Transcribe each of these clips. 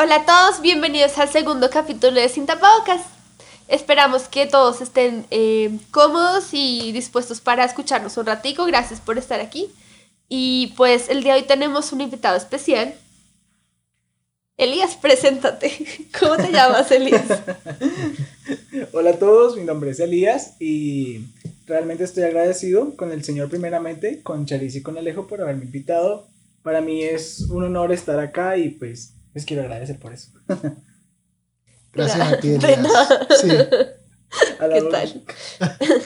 Hola a todos, bienvenidos al segundo capítulo de Sin Tapabocas. Esperamos que todos estén eh, cómodos y dispuestos para escucharnos un ratico. Gracias por estar aquí. Y pues el día de hoy tenemos un invitado especial. Elías, preséntate. ¿Cómo te llamas, Elías? Hola a todos, mi nombre es Elías y realmente estoy agradecido con el Señor primeramente, con Chalice y con Alejo por haberme invitado. Para mí es un honor estar acá y pues les quiero agradecer por eso. Gracias a ti. Sí. A la ¿Qué hora. tal?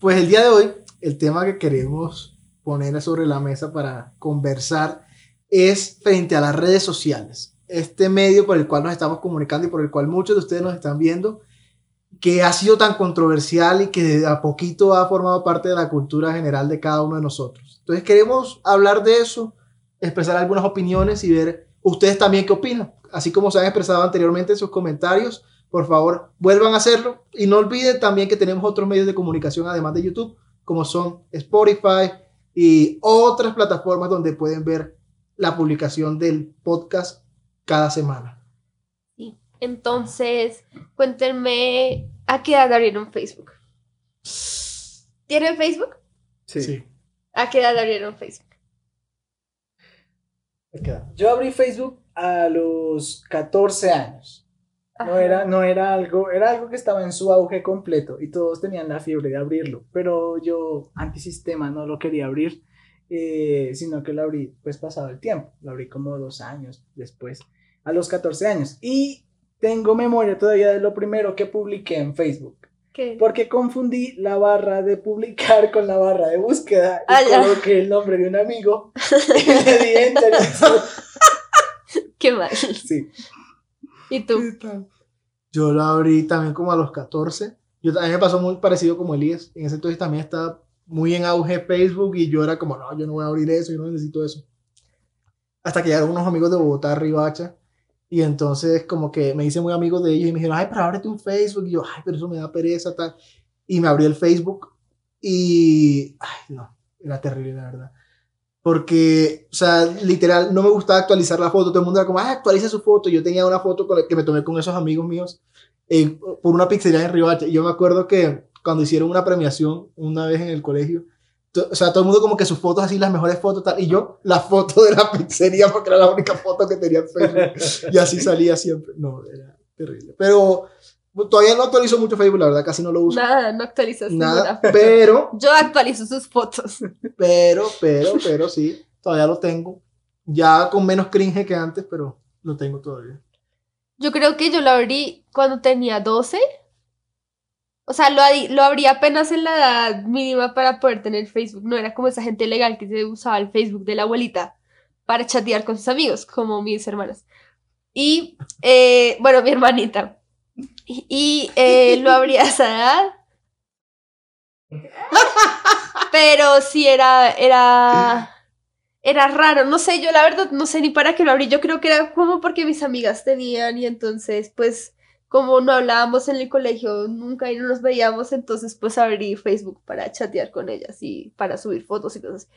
Pues el día de hoy, el tema que queremos poner sobre la mesa para conversar es frente a las redes sociales. Este medio por el cual nos estamos comunicando y por el cual muchos de ustedes nos están viendo, que ha sido tan controversial y que de a poquito ha formado parte de la cultura general de cada uno de nosotros. Entonces queremos hablar de eso, expresar algunas opiniones y ver ustedes también qué opinan. Así como se han expresado anteriormente en sus comentarios, por favor, vuelvan a hacerlo. Y no olviden también que tenemos otros medios de comunicación además de YouTube, como son Spotify y otras plataformas donde pueden ver la publicación del podcast cada semana. Entonces, cuéntenme a qué edad abrieron Facebook. ¿Tienen Facebook? Sí. ¿A qué edad abrieron Facebook? Yo abrí Facebook a los 14 años. No era, no era algo, era algo que estaba en su auge completo y todos tenían la fiebre de abrirlo, pero yo antisistema no lo quería abrir, eh, sino que lo abrí pues pasado el tiempo, lo abrí como dos años después, a los 14 años. Y tengo memoria todavía de lo primero que publiqué en Facebook, ¿Qué? porque confundí la barra de publicar con la barra de búsqueda y Ah, ya. coloqué el nombre de un amigo y le di enter Qué mal. sí. ¿Y tú? Yo lo abrí también como a los 14. Yo, a mí me pasó muy parecido como Elías. En ese entonces también estaba muy en auge Facebook y yo era como, no, yo no voy a abrir eso, yo no necesito eso. Hasta que llegaron unos amigos de Bogotá, Ribacha, y entonces como que me hice muy amigo de ellos y me dijeron, ay, pero ábrete un Facebook. Y yo, ay, pero eso me da pereza, tal. Y me abrí el Facebook y, ay, no, era terrible, la verdad. Porque, o sea, literal, no me gustaba actualizar la foto. Todo el mundo era como, ah, actualice su foto. Yo tenía una foto con que me tomé con esos amigos míos eh, por una pizzería en Ribacha. Y yo me acuerdo que cuando hicieron una premiación una vez en el colegio, o sea, todo el mundo como que sus fotos así, las mejores fotos, tal. Y yo, la foto de la pizzería, porque era la única foto que tenía en Facebook. Y así salía siempre. No, era terrible. Pero todavía no actualizo mucho Facebook, la verdad, casi no lo uso. Nada, no actualizas Nada, ninguna. pero Yo actualizo sus fotos. pero, pero, pero sí, todavía lo tengo. Ya con menos cringe que antes, pero lo tengo todavía. Yo creo que yo lo abrí cuando tenía 12. O sea, lo, lo abrí apenas en la edad mínima para poder tener Facebook. No era como esa gente legal que se usaba el Facebook de la abuelita para chatear con sus amigos, como mis hermanas. Y, eh, bueno, mi hermanita. Y, y, eh, lo abrí a esa edad. Pero sí era, era, era raro. No sé, yo la verdad no sé ni para qué lo abrí. Yo creo que era como porque mis amigas tenían y entonces, pues, como no hablábamos en el colegio nunca y no nos veíamos, entonces pues abrí Facebook para chatear con ellas y para subir fotos y cosas.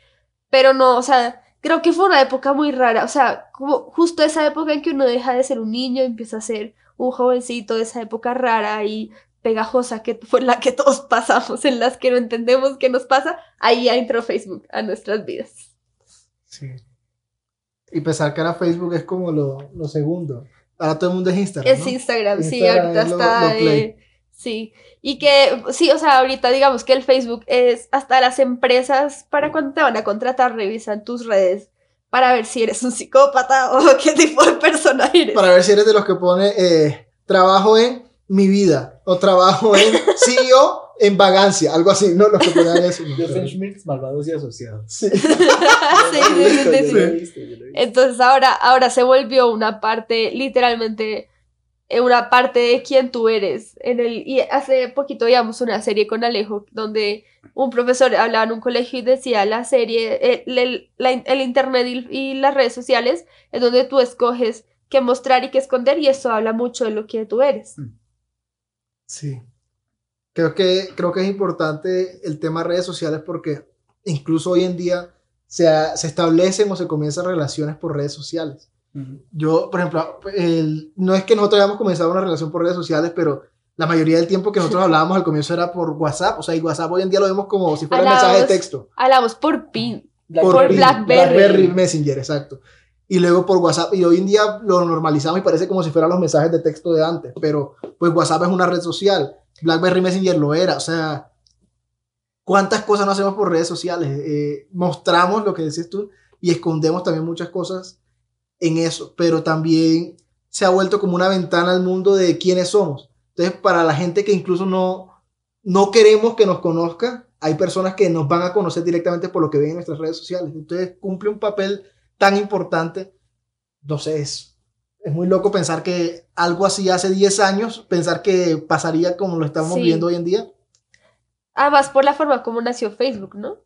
Pero no, o sea, creo que fue una época muy rara. O sea, como justo esa época en que uno deja de ser un niño y empieza a ser un jovencito, esa época rara y pegajosa que fue la que todos pasamos, en las que no entendemos qué nos pasa, ahí entró Facebook a nuestras vidas. Sí. Y pensar que ahora Facebook es como lo, lo segundo. Ahora todo el mundo es Instagram. Es ¿no? Instagram, sí, Instagram ahorita es lo- está. lo eh, sí. Y que, sí, o sea, ahorita digamos que el Facebook es hasta las empresas para cuando te van a contratar, revisan tus redes para ver si eres un psicópata o qué tipo de persona eres. Para ver si eres de los que pone eh, trabajo en mi vida o trabajo en CEO en vagancia, algo así, no los que ponen eso. no, pero- Doofenshmirtz, malvados y asociados. Sí. Yo yo yo. Entonces ahora, ahora se volvió una parte, literalmente, eh, una parte de quién tú eres. En el, y hace poquito veíamos una serie con Alejo donde un profesor hablaba en un colegio y decía la serie, el, el- la el internet y, y las redes sociales es donde tú escoges qué mostrar y qué esconder y eso habla mucho de lo que tú eres. Sí. Creo que, creo que es importante el tema redes sociales porque incluso hoy en día se, se establecen o se comienzan relaciones por redes sociales. Yo, por ejemplo, el- no es que nosotros hayamos comenzado una relación por redes sociales, pero la mayoría del tiempo que nosotros hablábamos al comienzo era por WhatsApp. O sea, y WhatsApp hoy en día lo vemos como si fuera un mensaje de texto. Hablamos por pin. Blackberry. Por Blackberry. Blackberry Messenger, exacto. Y luego por WhatsApp, y hoy en día lo normalizamos y parece como si fueran los mensajes de texto de antes, pero pues WhatsApp es una red social, Blackberry Messenger lo era, o sea, ¿cuántas cosas no hacemos por redes sociales? Eh, mostramos lo que decías tú y escondemos también muchas cosas en eso, pero también se ha vuelto como una ventana al mundo de quiénes somos. Entonces, para la gente que incluso no, no queremos que nos conozca, hay personas que nos van a conocer directamente por lo que ven en nuestras redes sociales. Entonces, cumple un papel tan importante. No sé, es, es muy loco pensar que algo así hace 10 años, pensar que pasaría como lo estamos Sí. viendo hoy en día. Además, por la forma como nació Facebook, ¿no?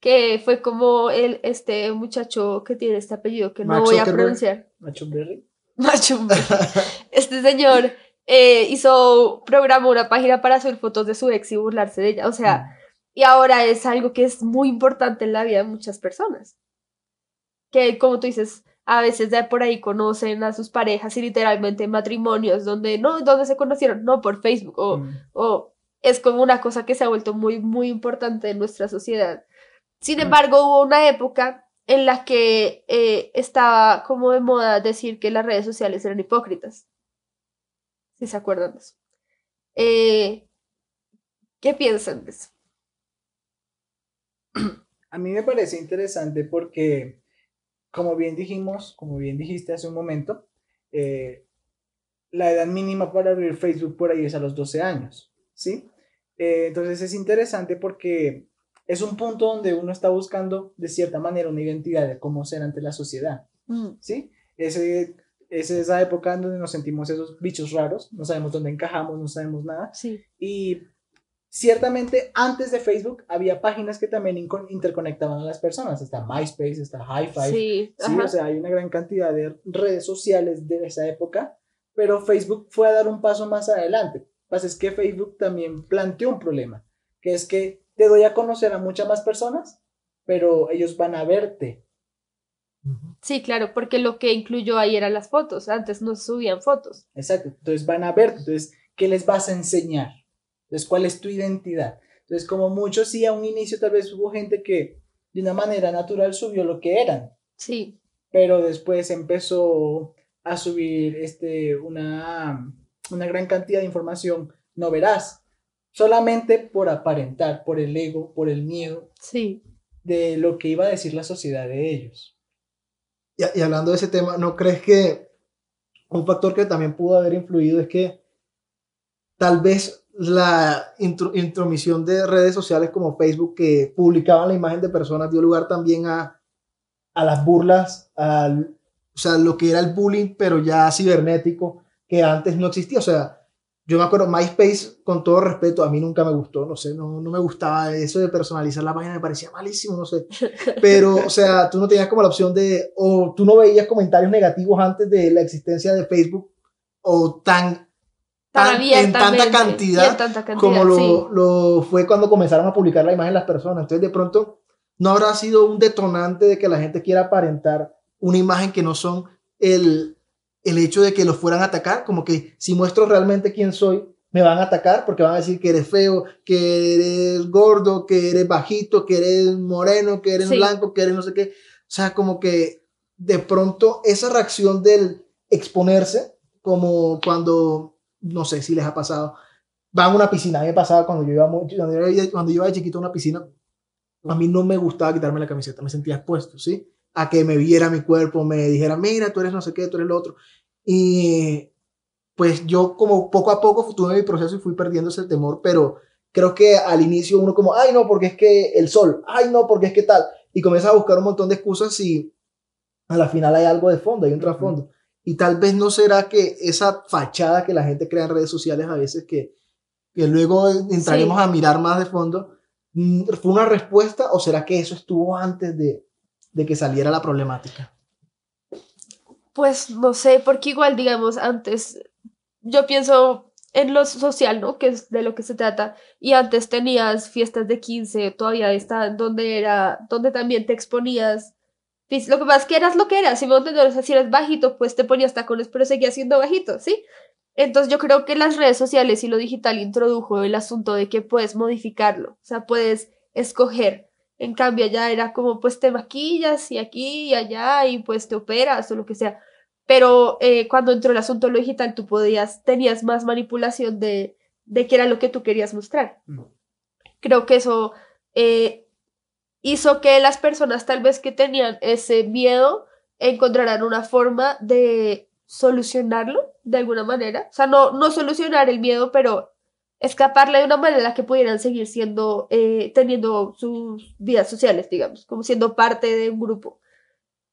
Que fue como el, este muchacho que tiene este apellido que no Mark voy a pronunciar. Nacho Berry. Macho. Este señor eh, hizo, programó una página para subir fotos de su ex y burlarse de ella. O sea, y ahora es algo que es muy importante en la vida de muchas personas. Que, como tú dices, a veces de por ahí conocen a sus parejas y literalmente matrimonios donde, no, ¿dónde se conocieron? No, por Facebook. O, Mm. o es como una cosa que se ha vuelto muy, muy importante en nuestra sociedad. Sin embargo, hubo una época en la que eh, estaba como de moda decir que las redes sociales eran hipócritas. Si se acuerdan de eso. Eh, ¿Qué piensan de eso? A mí me parece interesante porque, como bien dijimos, como bien dijiste hace un momento, eh, la edad mínima para abrir Facebook por ahí es a los 12 años, ¿sí? Eh, entonces es interesante porque es un punto donde uno está buscando de cierta manera una identidad de cómo ser ante la sociedad, ¿sí? Ese, es esa época donde nos sentimos esos bichos raros, no sabemos dónde encajamos, no sabemos nada, Sí. y ciertamente antes de Facebook había páginas que también interconectaban a las personas. Está MySpace, está Hi-Fi. Sí, Sí, o sea, hay una gran cantidad de redes sociales de esa época, pero Facebook fue a dar un paso más adelante. Lo que pasa es que Facebook también planteó un problema, que es que te doy a conocer a muchas más personas, pero ellos van a verte. Sí, claro, porque lo que incluyó ahí eran las fotos. Antes no subían fotos. Exacto. Entonces van a verte. Entonces, ¿qué les vas a enseñar? Entonces, ¿cuál es tu identidad? Entonces, como muchos, sí, a un inicio tal vez hubo gente que de una manera natural subió lo que eran, Sí, pero después empezó a subir este, una, una gran cantidad de información no verás, solamente por aparentar, por el ego, por el miedo sí. de lo que iba a decir la sociedad de ellos. Y, y hablando de ese tema, ¿no crees que un factor que también pudo haber influido es que tal vez la intro- intromisión de redes sociales como Facebook que publicaban la imagen de personas dio lugar también a, a las burlas, al, o sea, lo que era el bullying, pero ya cibernético, que antes no existía. O sea, yo me acuerdo, MySpace, con todo respeto, a mí nunca me gustó, no sé, no, no me gustaba eso de personalizar la página, me parecía malísimo, no sé. Pero, o sea, tú no tenías como la opción de, o tú no veías comentarios negativos antes de la existencia de Facebook, o tan, Tan en tanta cantidad en tanta cantidad, como lo, sí. lo fue cuando comenzaron a publicar la imagen las personas. Entonces, de pronto, no habrá sido un detonante de que la gente quiera aparentar una imagen que no son el, el hecho de que los fueran a atacar, como que si muestro realmente quién soy, me van a atacar porque van a decir que eres feo, que eres gordo, que eres bajito, que eres moreno, que eres Sí. blanco, que eres no sé qué. O sea, como que de pronto esa reacción del exponerse, como cuando, no sé si les ha pasado, van a una piscina, a mí me pasaba cuando yo iba, cuando yo cuando yo iba de chiquito a una piscina, a mí no me gustaba quitarme la camiseta, me sentía expuesto, ¿sí? A que me viera mi cuerpo, me dijera, mira, tú eres no sé qué, tú eres lo otro. Y pues yo como poco a poco tuve mi proceso y fui perdiendo ese temor, pero creo que al inicio uno como, ay no, porque es que el sol, ay no, porque es que tal, y comienza a buscar un montón de excusas y a la final hay algo de fondo, hay un trasfondo. Y tal vez no será que esa fachada que la gente crea en redes sociales a veces que, que luego entraremos Sí. a mirar más de fondo, mm, ¿fue una respuesta o será que eso estuvo antes de, de que saliera la problemática? Pues no sé, porque igual, digamos, antes yo pienso en lo social, ¿no? Que es de lo que se trata. Y antes tenías fiestas de 15, todavía está donde era, donde también te exponías Lo que pasa es que eras lo que eras, si me entiendes, o sea, si eras bajito, pues te ponías tacones, pero seguías siendo bajito, ¿sí? Entonces yo creo que las redes sociales y lo digital introdujo el asunto de que puedes modificarlo, o sea, puedes escoger. En cambio, allá era como, pues te maquillas y aquí y allá y pues te operas o lo que sea. Pero eh, cuando entró el asunto de lo digital, tú podías, tenías más manipulación de, de qué era lo que tú querías mostrar. Mm. Creo que eso eh, hizo que las personas tal vez que tenían ese miedo encontraran una forma de solucionarlo de alguna manera. O sea, no, no solucionar el miedo, pero escaparle de una manera que pudieran seguir siendo, eh, teniendo sus vidas sociales, digamos, como siendo parte de un grupo.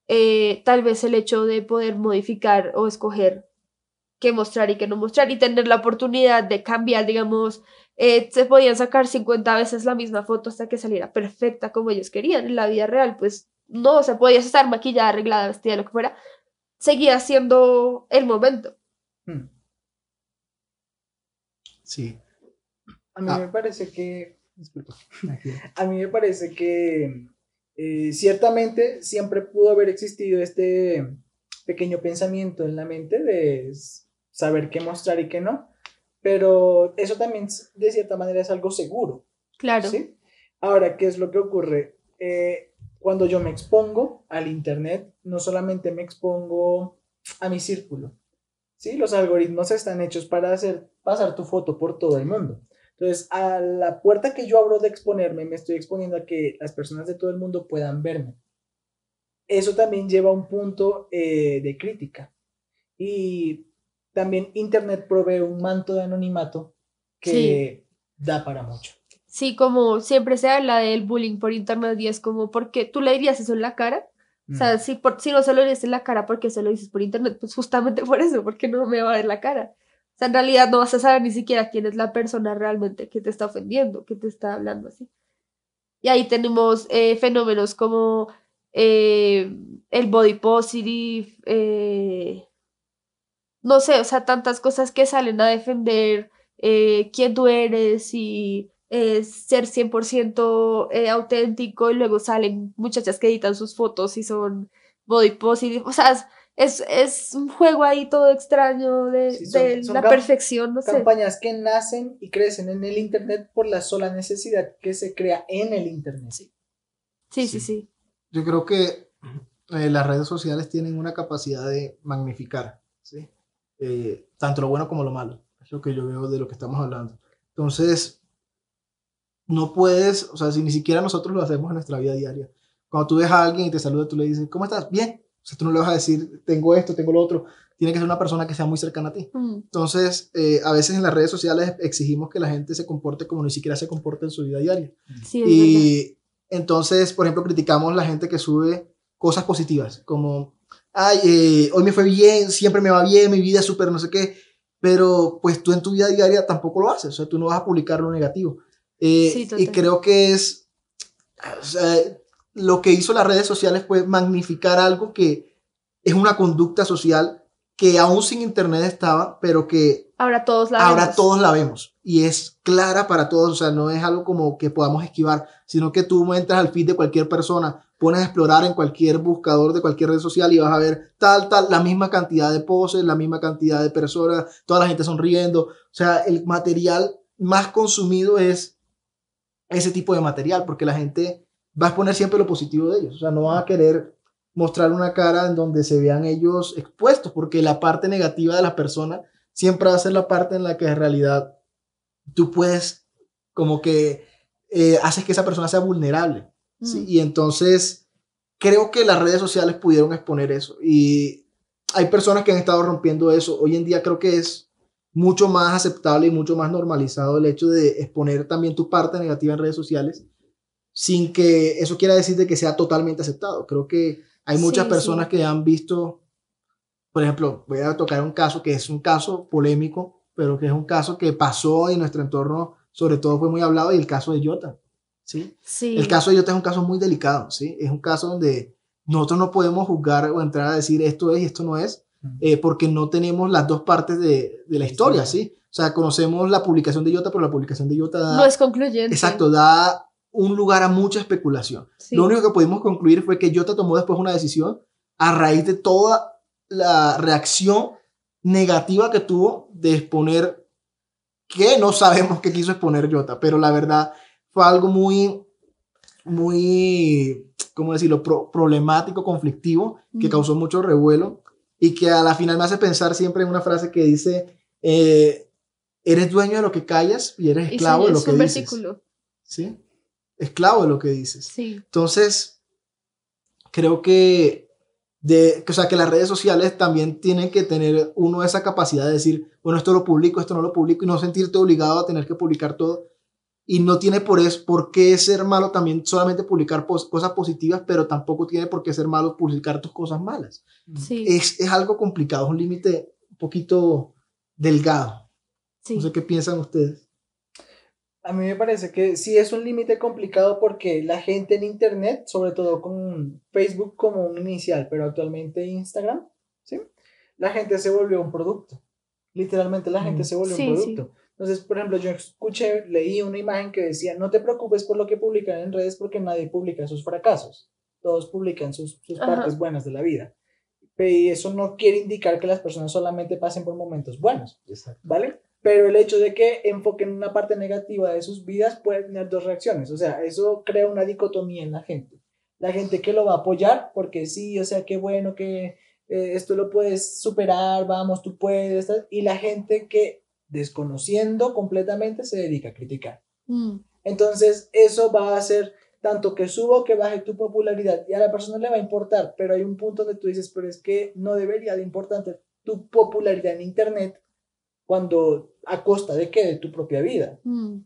Eh, tal vez el hecho de poder modificar o escoger qué mostrar y qué no mostrar y tener la oportunidad de cambiar, digamos, eh, se podían sacar 50 veces la misma foto hasta que saliera perfecta como ellos querían. En la vida real, pues no, o sea, podías estar maquillada, arreglada, vestida, lo que fuera, seguía siendo el momento. Mm. Sí. A mí Ah. me parece que Disculpa. A mí me parece que eh, ciertamente siempre pudo haber existido este pequeño pensamiento en la mente de saber qué mostrar y qué no, pero eso también de cierta manera es algo seguro. Claro. ¿sí? Ahora, ¿qué es lo que ocurre? Eh, cuando yo me expongo al Internet, no solamente me expongo a mi círculo, ¿sí? Los algoritmos están hechos para hacer pasar tu foto por todo el mundo. Entonces, a la puerta que yo abro de exponerme, me estoy exponiendo a que las personas de todo el mundo puedan verme. Eso también lleva a un punto eh, de crítica. Y también Internet provee un manto de anonimato que da para mucho. Sí, como siempre se habla del bullying por internet y es como, porque tú le dirías eso en la cara? O sea, si, por, si no se lo dices en la cara, ¿por qué se lo dices por internet? Pues justamente por eso, porque no me va a ver la cara. O sea, en realidad no vas a saber ni siquiera quién es la persona realmente que te está ofendiendo, que te está hablando así. Y ahí tenemos eh, fenómenos como eh, el body positive, eh, no sé, o sea, tantas cosas que salen a defender eh, quién tú eres y eh, ser 100% eh, auténtico y luego salen muchachas que editan sus fotos y son body positive. O sea, es, es, un juego ahí todo extraño de, Sí, son- de son la perfección, no sé. Campañas que nacen y crecen en el Internet por la sola necesidad que se crea en el Internet. Sí, sí, Sí. sí. Yo creo que eh, las redes sociales tienen una capacidad de magnificar. Eh, tanto lo bueno como lo malo. Es lo que yo veo de lo que estamos hablando. Entonces, no puedes, o sea, si ni siquiera nosotros lo hacemos en nuestra vida diaria. Cuando tú ves a alguien y te saluda, tú le dices, ¿cómo estás? Bien. O sea, tú no le vas a decir, tengo esto, tengo lo otro. Tiene que ser una persona que sea muy cercana a ti. Mm, Entonces, eh, a veces en las redes sociales exigimos que la gente se comporte como ni siquiera se comporta en su vida diaria. sí. Y entonces, por ejemplo, criticamos la gente que sube cosas positivas, como, ay, eh, hoy me fue bien, siempre me va bien, mi vida es súper no sé qué, pero pues tú en tu vida diaria tampoco lo haces, o sea, tú no vas a publicar lo negativo. Eh, Sí, y creo que es, o sea, lo que hizo las redes sociales fue magnificar algo que es una conducta social que aún sin internet estaba, pero que Ahora todos la ahora vemos. todos la vemos y es clara para todos, o sea, no es algo como que podamos esquivar, sino que tú entras al feed de cualquier persona, pones a explorar en cualquier buscador de cualquier red social y vas a ver tal, tal, la misma cantidad de poses, la misma cantidad de personas, toda la gente sonriendo, o sea, el material más consumido es ese tipo de material, porque la gente va a exponer siempre lo positivo de ellos, o sea, no va a querer mostrar una cara en donde se vean ellos expuestos, porque la parte negativa de la persona siempre va a ser la parte en la que en realidad tú puedes como que eh, haces que esa persona sea vulnerable. ¿Sí? Mm. Y entonces creo que las redes sociales pudieron exponer eso. Y hay personas que han estado rompiendo eso. Hoy en día creo que es mucho más aceptable y mucho más normalizado el hecho de exponer también tu parte negativa en redes sociales sin que eso quiera decir de que sea totalmente aceptado. Creo que hay muchas Sí, personas sí. que han visto, por ejemplo, voy a tocar un caso que es un caso polémico, pero que es un caso que pasó en nuestro entorno, sobre todo fue muy hablado, y el caso de Jota. ¿Sí? Sí. El caso de Jota es un caso muy delicado, ¿sí? Es un caso donde nosotros no podemos juzgar o entrar a decir esto es y esto no es, eh, porque no tenemos las dos partes de, de la historia. ¿sí? O sea, conocemos la publicación de Jota, pero la publicación de Jota da... no es concluyente. Exacto, da un lugar a mucha especulación. Sí. Lo único que pudimos concluir fue que Jota tomó después una decisión a raíz de toda la reacción negativa que tuvo de exponer, que no sabemos qué quiso exponer Jota, pero la verdad fue algo muy, muy, ¿cómo decirlo?, Pro- problemático, conflictivo, que causó mucho revuelo y que a la final me hace pensar siempre en una frase que dice, eh, eres dueño de lo que callas y eres Y esclavo de lo es que un dices. versículo. ¿Sí? Esclavo de lo que dices. Sí. Entonces, creo que, de, o sea, que las redes sociales también tienen que tener uno esa capacidad de decir, bueno, esto lo publico, esto no lo publico, y no sentirte obligado a tener que publicar todo. Y no tiene por, es, por qué ser malo también solamente publicar pos- cosas positivas, pero tampoco tiene por qué ser malo publicar tus cosas malas. Sí. Es, es algo complicado, es un límite un poquito delgado. sí. No sé qué piensan ustedes. A mí me parece que sí es un límite complicado porque la gente en Internet, sobre todo con Facebook como un inicial, pero actualmente Instagram, ¿sí? La gente se volvió un producto. Literalmente la gente Mm. se volvió Sí, un sí. producto. Entonces, por ejemplo, yo escuché, leí una imagen que decía, no te preocupes por lo que publican en redes porque nadie publica sus fracasos. Todos publican sus, sus partes buenas de la vida. Y eso no quiere indicar que las personas solamente pasen por momentos buenos. ¿vale? Pero el hecho de que enfoquen una parte negativa de sus vidas puede tener dos reacciones, o sea, eso crea una dicotomía en la gente. La gente que lo va a apoyar, porque sí, o sea, qué bueno que eh, esto lo puedes superar, vamos, tú puedes, y la gente que desconociendo completamente se dedica a criticar. Mm. Entonces, eso va a hacer tanto que suba o que baje tu popularidad y a la persona le va a importar, pero hay un punto donde tú dices, pero es que no debería de importarte tu popularidad en Internet cuando a costa de qué, de tu propia vida, Mm.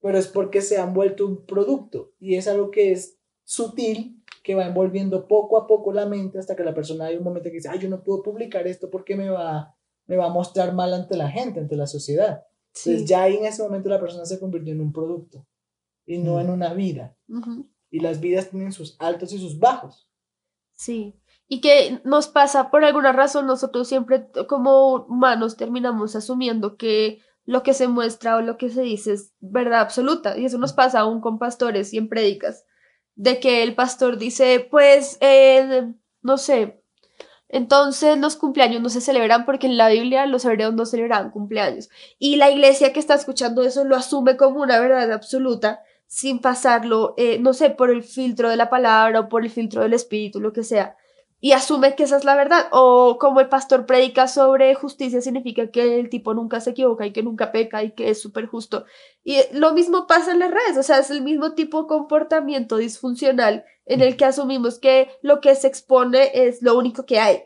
pero es porque se han vuelto un producto y es algo que es sutil, que va envolviendo poco a poco la mente hasta que la persona hay un momento que dice, ay, yo no puedo publicar esto porque me va, me va a mostrar mal ante la gente, ante la sociedad. Sí. Entonces ya ahí en ese momento la persona se convirtió en un producto y no en una vida. Y las vidas tienen sus altos y sus bajos. Sí. Y que nos pasa, por alguna razón, nosotros siempre como humanos terminamos asumiendo que lo que se muestra o lo que se dice es verdad absoluta. Y eso nos pasa aún con pastores y en prédicas. De que el pastor dice, pues, eh, no sé, entonces los cumpleaños no se celebran porque en la Biblia los hebreos no celebraban cumpleaños. Y la iglesia que está escuchando eso lo asume como una verdad absoluta sin pasarlo, eh, no sé, por el filtro de la palabra o por el filtro del espíritu, lo que sea, y asume que esa es la verdad. O como el pastor predica sobre justicia, significa que el tipo nunca se equivoca y que nunca peca y que es súper justo. Y lo mismo pasa en las redes, o sea, es el mismo tipo de comportamiento disfuncional en el que asumimos que lo que se expone es lo único que hay.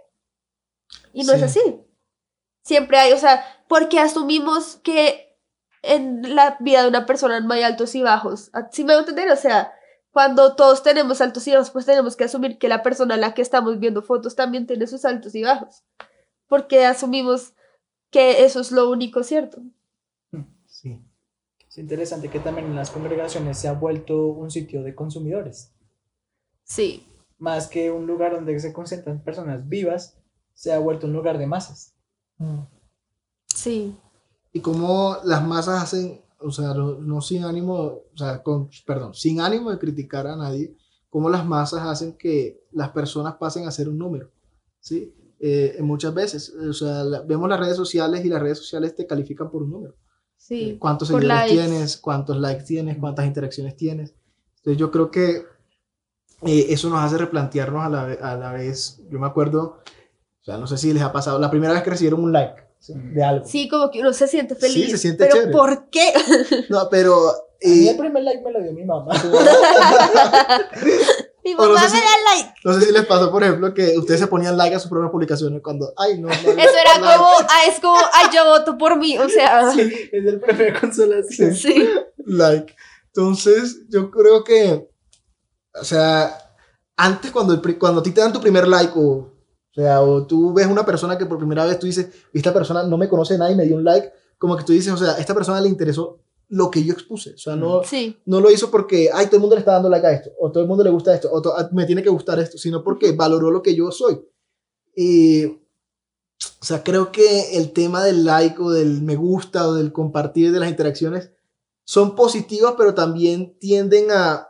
Y no es Sí. así. Siempre hay, o sea, porque asumimos que en la vida de una persona no hay altos y bajos. ¿Sí me voy a entender? O sea, cuando todos tenemos altos y bajos, pues tenemos que asumir que la persona a la que estamos viendo fotos también tiene sus altos y bajos. Porque asumimos que eso es lo único cierto. Sí. Es interesante que también en las congregaciones se ha vuelto un sitio de consumidores. Sí, Más que un lugar donde se concentran personas vivas, se ha vuelto un lugar de masas. Mm. sí, y cómo las masas hacen, o sea, no, no sin ánimo, o sea, con, perdón, sin ánimo de criticar a nadie, cómo las masas hacen que las personas pasen a ser un número, ¿sí? Eh, muchas veces, o sea, la- vemos las redes sociales y las redes sociales te califican por un número. sí. ¿Cuántos por seguidores likes. tienes? ¿Cuántos likes tienes? ¿Cuántas interacciones tienes? Entonces yo creo que eh, eso nos hace replantearnos a la, a la vez, yo me acuerdo, o sea, no sé si les ha pasado, la primera vez que recibieron un like ¿sí? de algo. Sí, como que uno se siente Sí, feliz. se siente pero chévere. ¿por qué? No, pero... A mí eh, el primer like me lo dio mi mamá. Mi O no mamá sé me si- da like. No sé si les pasó, por ejemplo, que ustedes se ponían like a sus propias publicaciones cuando, ay, no, no, Eso era like. como, ah, es como, ay, yo voto por mí, o sea, Sí, es el de consolación. sí. like. Entonces, yo creo que, o sea, antes cuando, el cuando a ti te dan tu primer like o, o sea, o tú ves una persona que por primera vez tú dices, esta persona no me conoce nadie me dio un like, como que tú dices, o sea, a esta persona le interesó lo que yo expuse, o sea, no, Sí, no lo hizo porque, ay, todo el mundo le está dando like a esto, o todo el mundo le gusta esto, o to- me tiene que gustar esto, sino porque valoró lo que yo soy. Y, o sea, creo que el tema del like o del me gusta o del compartir de las interacciones son positivas, pero también tienden a,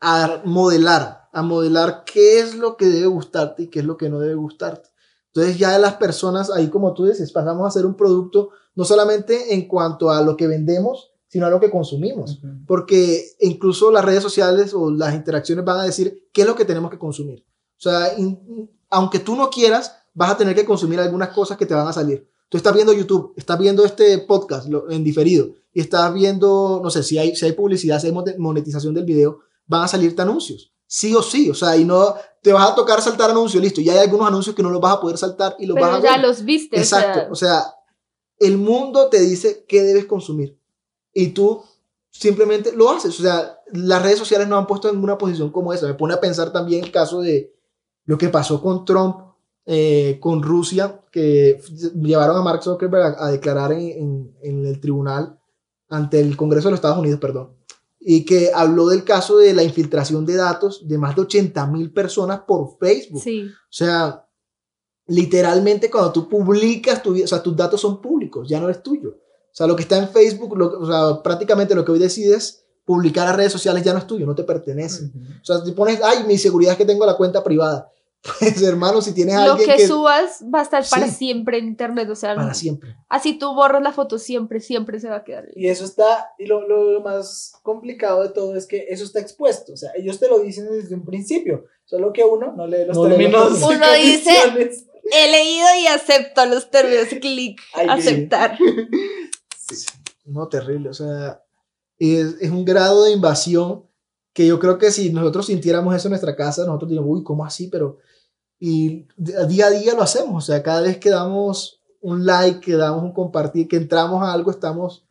a modelar, a modelar qué es lo que debe gustarte y qué es lo que no debe gustarte. Entonces ya las personas, ahí como tú dices, pasamos a hacer un producto no solamente en cuanto a lo que vendemos, sino a lo que consumimos. Porque incluso las redes sociales o las interacciones van a decir qué es lo que tenemos que consumir. O sea, aunque tú no quieras, vas a tener que consumir algunas cosas que te van a salir. Tú estás viendo YouTube, estás viendo este podcast en diferido y estás viendo, no sé, si hay, si hay publicidad, si hay monetización del video, van a salirte anuncios. Sí o sí, o sea, y no te vas a tocar saltar anuncios, listo. Y hay algunos anuncios que no los vas a poder saltar y los vas a ya los viste. Exacto, o sea, el mundo te dice qué debes consumir y tú simplemente lo haces. O sea, las redes sociales nos han puesto en una posición como esa. Me pone a pensar también el caso de lo que pasó con Trump, eh, con Rusia, que llevaron a Mark Zuckerberg a, declarar en, en, el tribunal ante el Congreso de los Estados Unidos, perdón, y que habló del caso de la infiltración de datos de más de 80 mil personas por Facebook. Sí. O sea, literalmente cuando tú publicas, tu, o sea, tus datos son públicos, ya no es tuyo. O sea, lo que está en Facebook, o sea, prácticamente lo que hoy decides publicar a redes sociales ya no es tuyo, no te pertenece. O sea, si pones, ay, mi seguridad es que tengo la cuenta privada. Pues hermano, si tienes lo alguien que, que subas va a estar para siempre en internet, o sea, para siempre. Así tú borras la foto siempre, siempre se va a quedar. Y eso está, y lo, lo, más complicado de todo es que eso está expuesto, o sea, ellos te lo dicen desde un principio, solo que uno no lee los términos. Uno dice, he leído y acepto los términos, clic, aceptar. Sí. No, terrible, o sea, es, es un grado de invasión que yo creo que si nosotros sintiéramos eso en nuestra casa, nosotros diríamos, uy, ¿cómo así? Pero y día a día lo hacemos, o sea, cada vez que damos un like, que damos un compartir, que entramos a algo, estamos...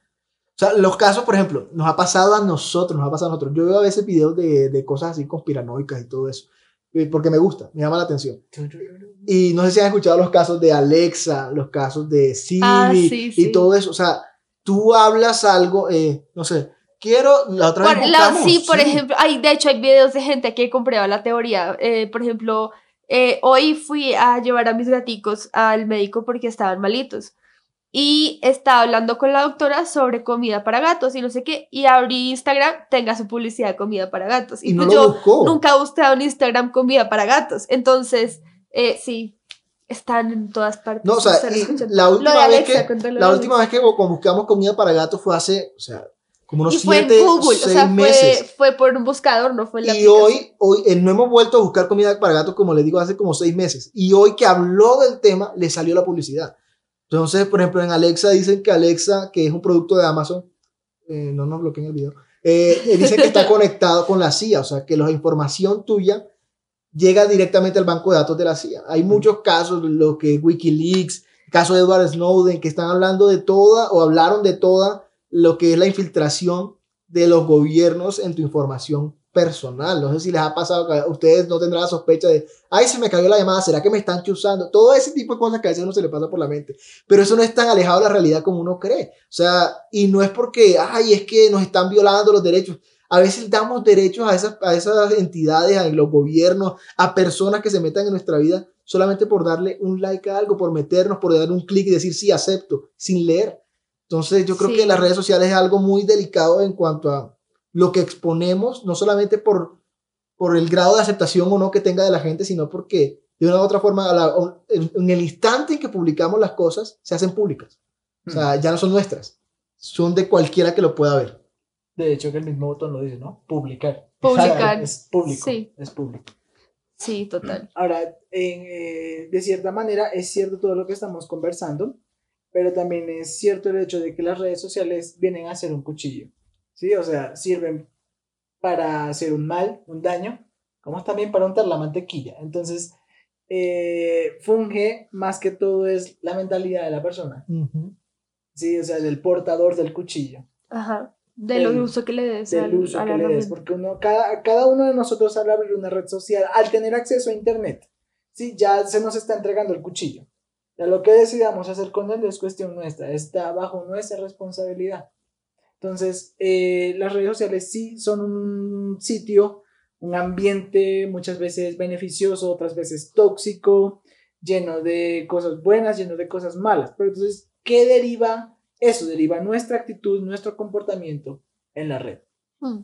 O sea, los casos, por ejemplo, nos ha pasado a nosotros, nos ha pasado a nosotros. Yo veo a veces videos de, de cosas así conspiranoicas y todo eso, eh, porque me gusta, me llama la atención. Y no sé si han escuchado los casos de Alexa, los casos de Siri ah, y todo eso. O sea, tú hablas algo, eh, no sé, quiero la otra vez sí, por ejemplo, hay, de hecho hay videos de gente que comprueba la teoría. Eh, por ejemplo, eh, hoy fui a llevar a mis gaticos al médico porque estaban malitos. Y estaba hablando con la doctora sobre comida para gatos y no sé qué. Y abrí Instagram, tenga su publicidad de comida para gatos. Y, pues yo nunca he buscado en Instagram comida para gatos. Entonces, eh, sí, están en todas partes. No, o sea, la última, vez que, la última vez que buscamos comida para gatos fue hace, o sea, como unos y fue en Google, o sea, fue, fue, por un buscador, no fue en la Y hoy, hoy eh, no hemos vuelto a buscar comida para gatos, como les digo, hace como seis meses. Y hoy que habló del tema, le salió la publicidad. Entonces, por ejemplo, en Alexa dicen que Alexa, que es un producto de Amazon, eh, no nos bloqueen el video, eh, dicen que está conectado con la CIA, o sea, que la información tuya llega directamente al banco de datos de la CIA. Hay muchos casos, lo que Wikileaks, caso de Edward Snowden, que están hablando de toda o hablaron de toda lo que es la infiltración de los gobiernos en tu información personal. No sé si les ha pasado que ustedes no tendrán la sospecha de, ay, se me cayó la llamada, ¿será que me están chuzando? Todo ese tipo de cosas que a veces uno se le pasa por la mente. Pero eso no es tan alejado de la realidad como uno cree. O sea, y no es porque, ay, es que nos están violando los derechos. A veces damos derechos a esas, a esas entidades, a los gobiernos, a personas que se metan en nuestra vida solamente por darle un like a algo, por meternos, por dar un clic y decir sí, acepto, sin leer. Entonces yo creo que las redes sociales es algo muy delicado en cuanto a lo que exponemos, no solamente por, por el grado de aceptación o no que tenga de la gente, sino porque de una u otra forma, en, el instante en que publicamos las cosas, se hacen públicas. O sea, hmm. ya no son nuestras, son de cualquiera que lo pueda ver. De hecho, que el mismo botón lo dice, ¿no? Publicar. Publicar. Es público. Sí. Es público. Sí, total. Ahora, eh, de cierta manera, es cierto todo lo que estamos conversando, pero también es cierto el hecho de que las redes sociales vienen a ser un cuchillo, ¿sí? O sea, sirven para hacer un mal, un daño, como también para untar la mantequilla. Entonces, eh, funge más que todo es la mentalidad de la persona, ¿sí? O sea, del portador del cuchillo. Ajá. Del uso que le des. Del uso que le des, porque uno, cada, cada uno de nosotros al abrir una red social, al tener acceso a Internet, ¿sí? ya se nos está entregando el cuchillo. Ya lo que decidamos hacer con él es cuestión nuestra, está bajo nuestra responsabilidad. Entonces, eh, las redes sociales sí son un sitio, un ambiente muchas veces beneficioso, otras veces tóxico, lleno de cosas buenas, lleno de cosas malas. Pero entonces, ¿qué deriva eso deriva nuestra actitud, nuestro comportamiento en la red. Mm.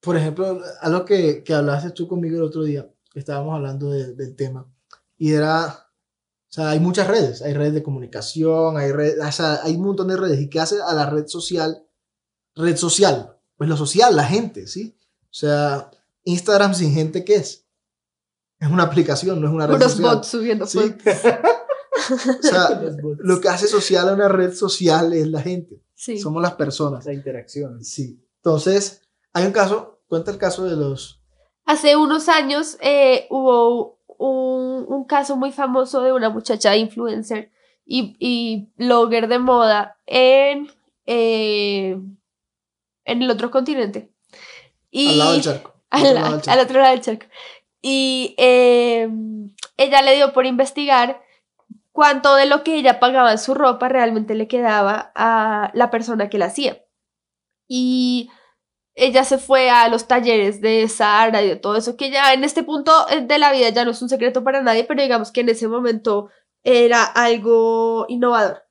Por ejemplo, algo que, que hablaste tú conmigo el otro día, estábamos hablando de- del tema, y era, o sea, hay muchas redes, hay redes de comunicación, hay, red, o sea, hay un montón de redes, ¿y qué hace a la red social? Red social, pues lo social, la gente, ¿sí? O sea, Instagram sin gente, ¿qué es? Es una aplicación, no es una red Puros social. bots subiendo Sí. O sea, lo que hace social a una red social es la gente, Sí. somos las personas. la interacción. Sí. Entonces, hay un caso, cuenta el caso de los... Hace unos años eh, hubo un, un caso muy famoso de una muchacha influencer y, y blogger de moda en, eh, en el otro continente. Y, Al lado del charco. al, Al lado del charco. al otro lado del charco. Y eh, ella le dio por investigar cuánto de lo que ella pagaba en su ropa realmente le quedaba a la persona que la hacía. Y ella se fue a los talleres de Sara y de todo eso, que ya en este punto eh, de la vida ya no es un secreto para nadie, pero digamos que en ese momento era algo innovador.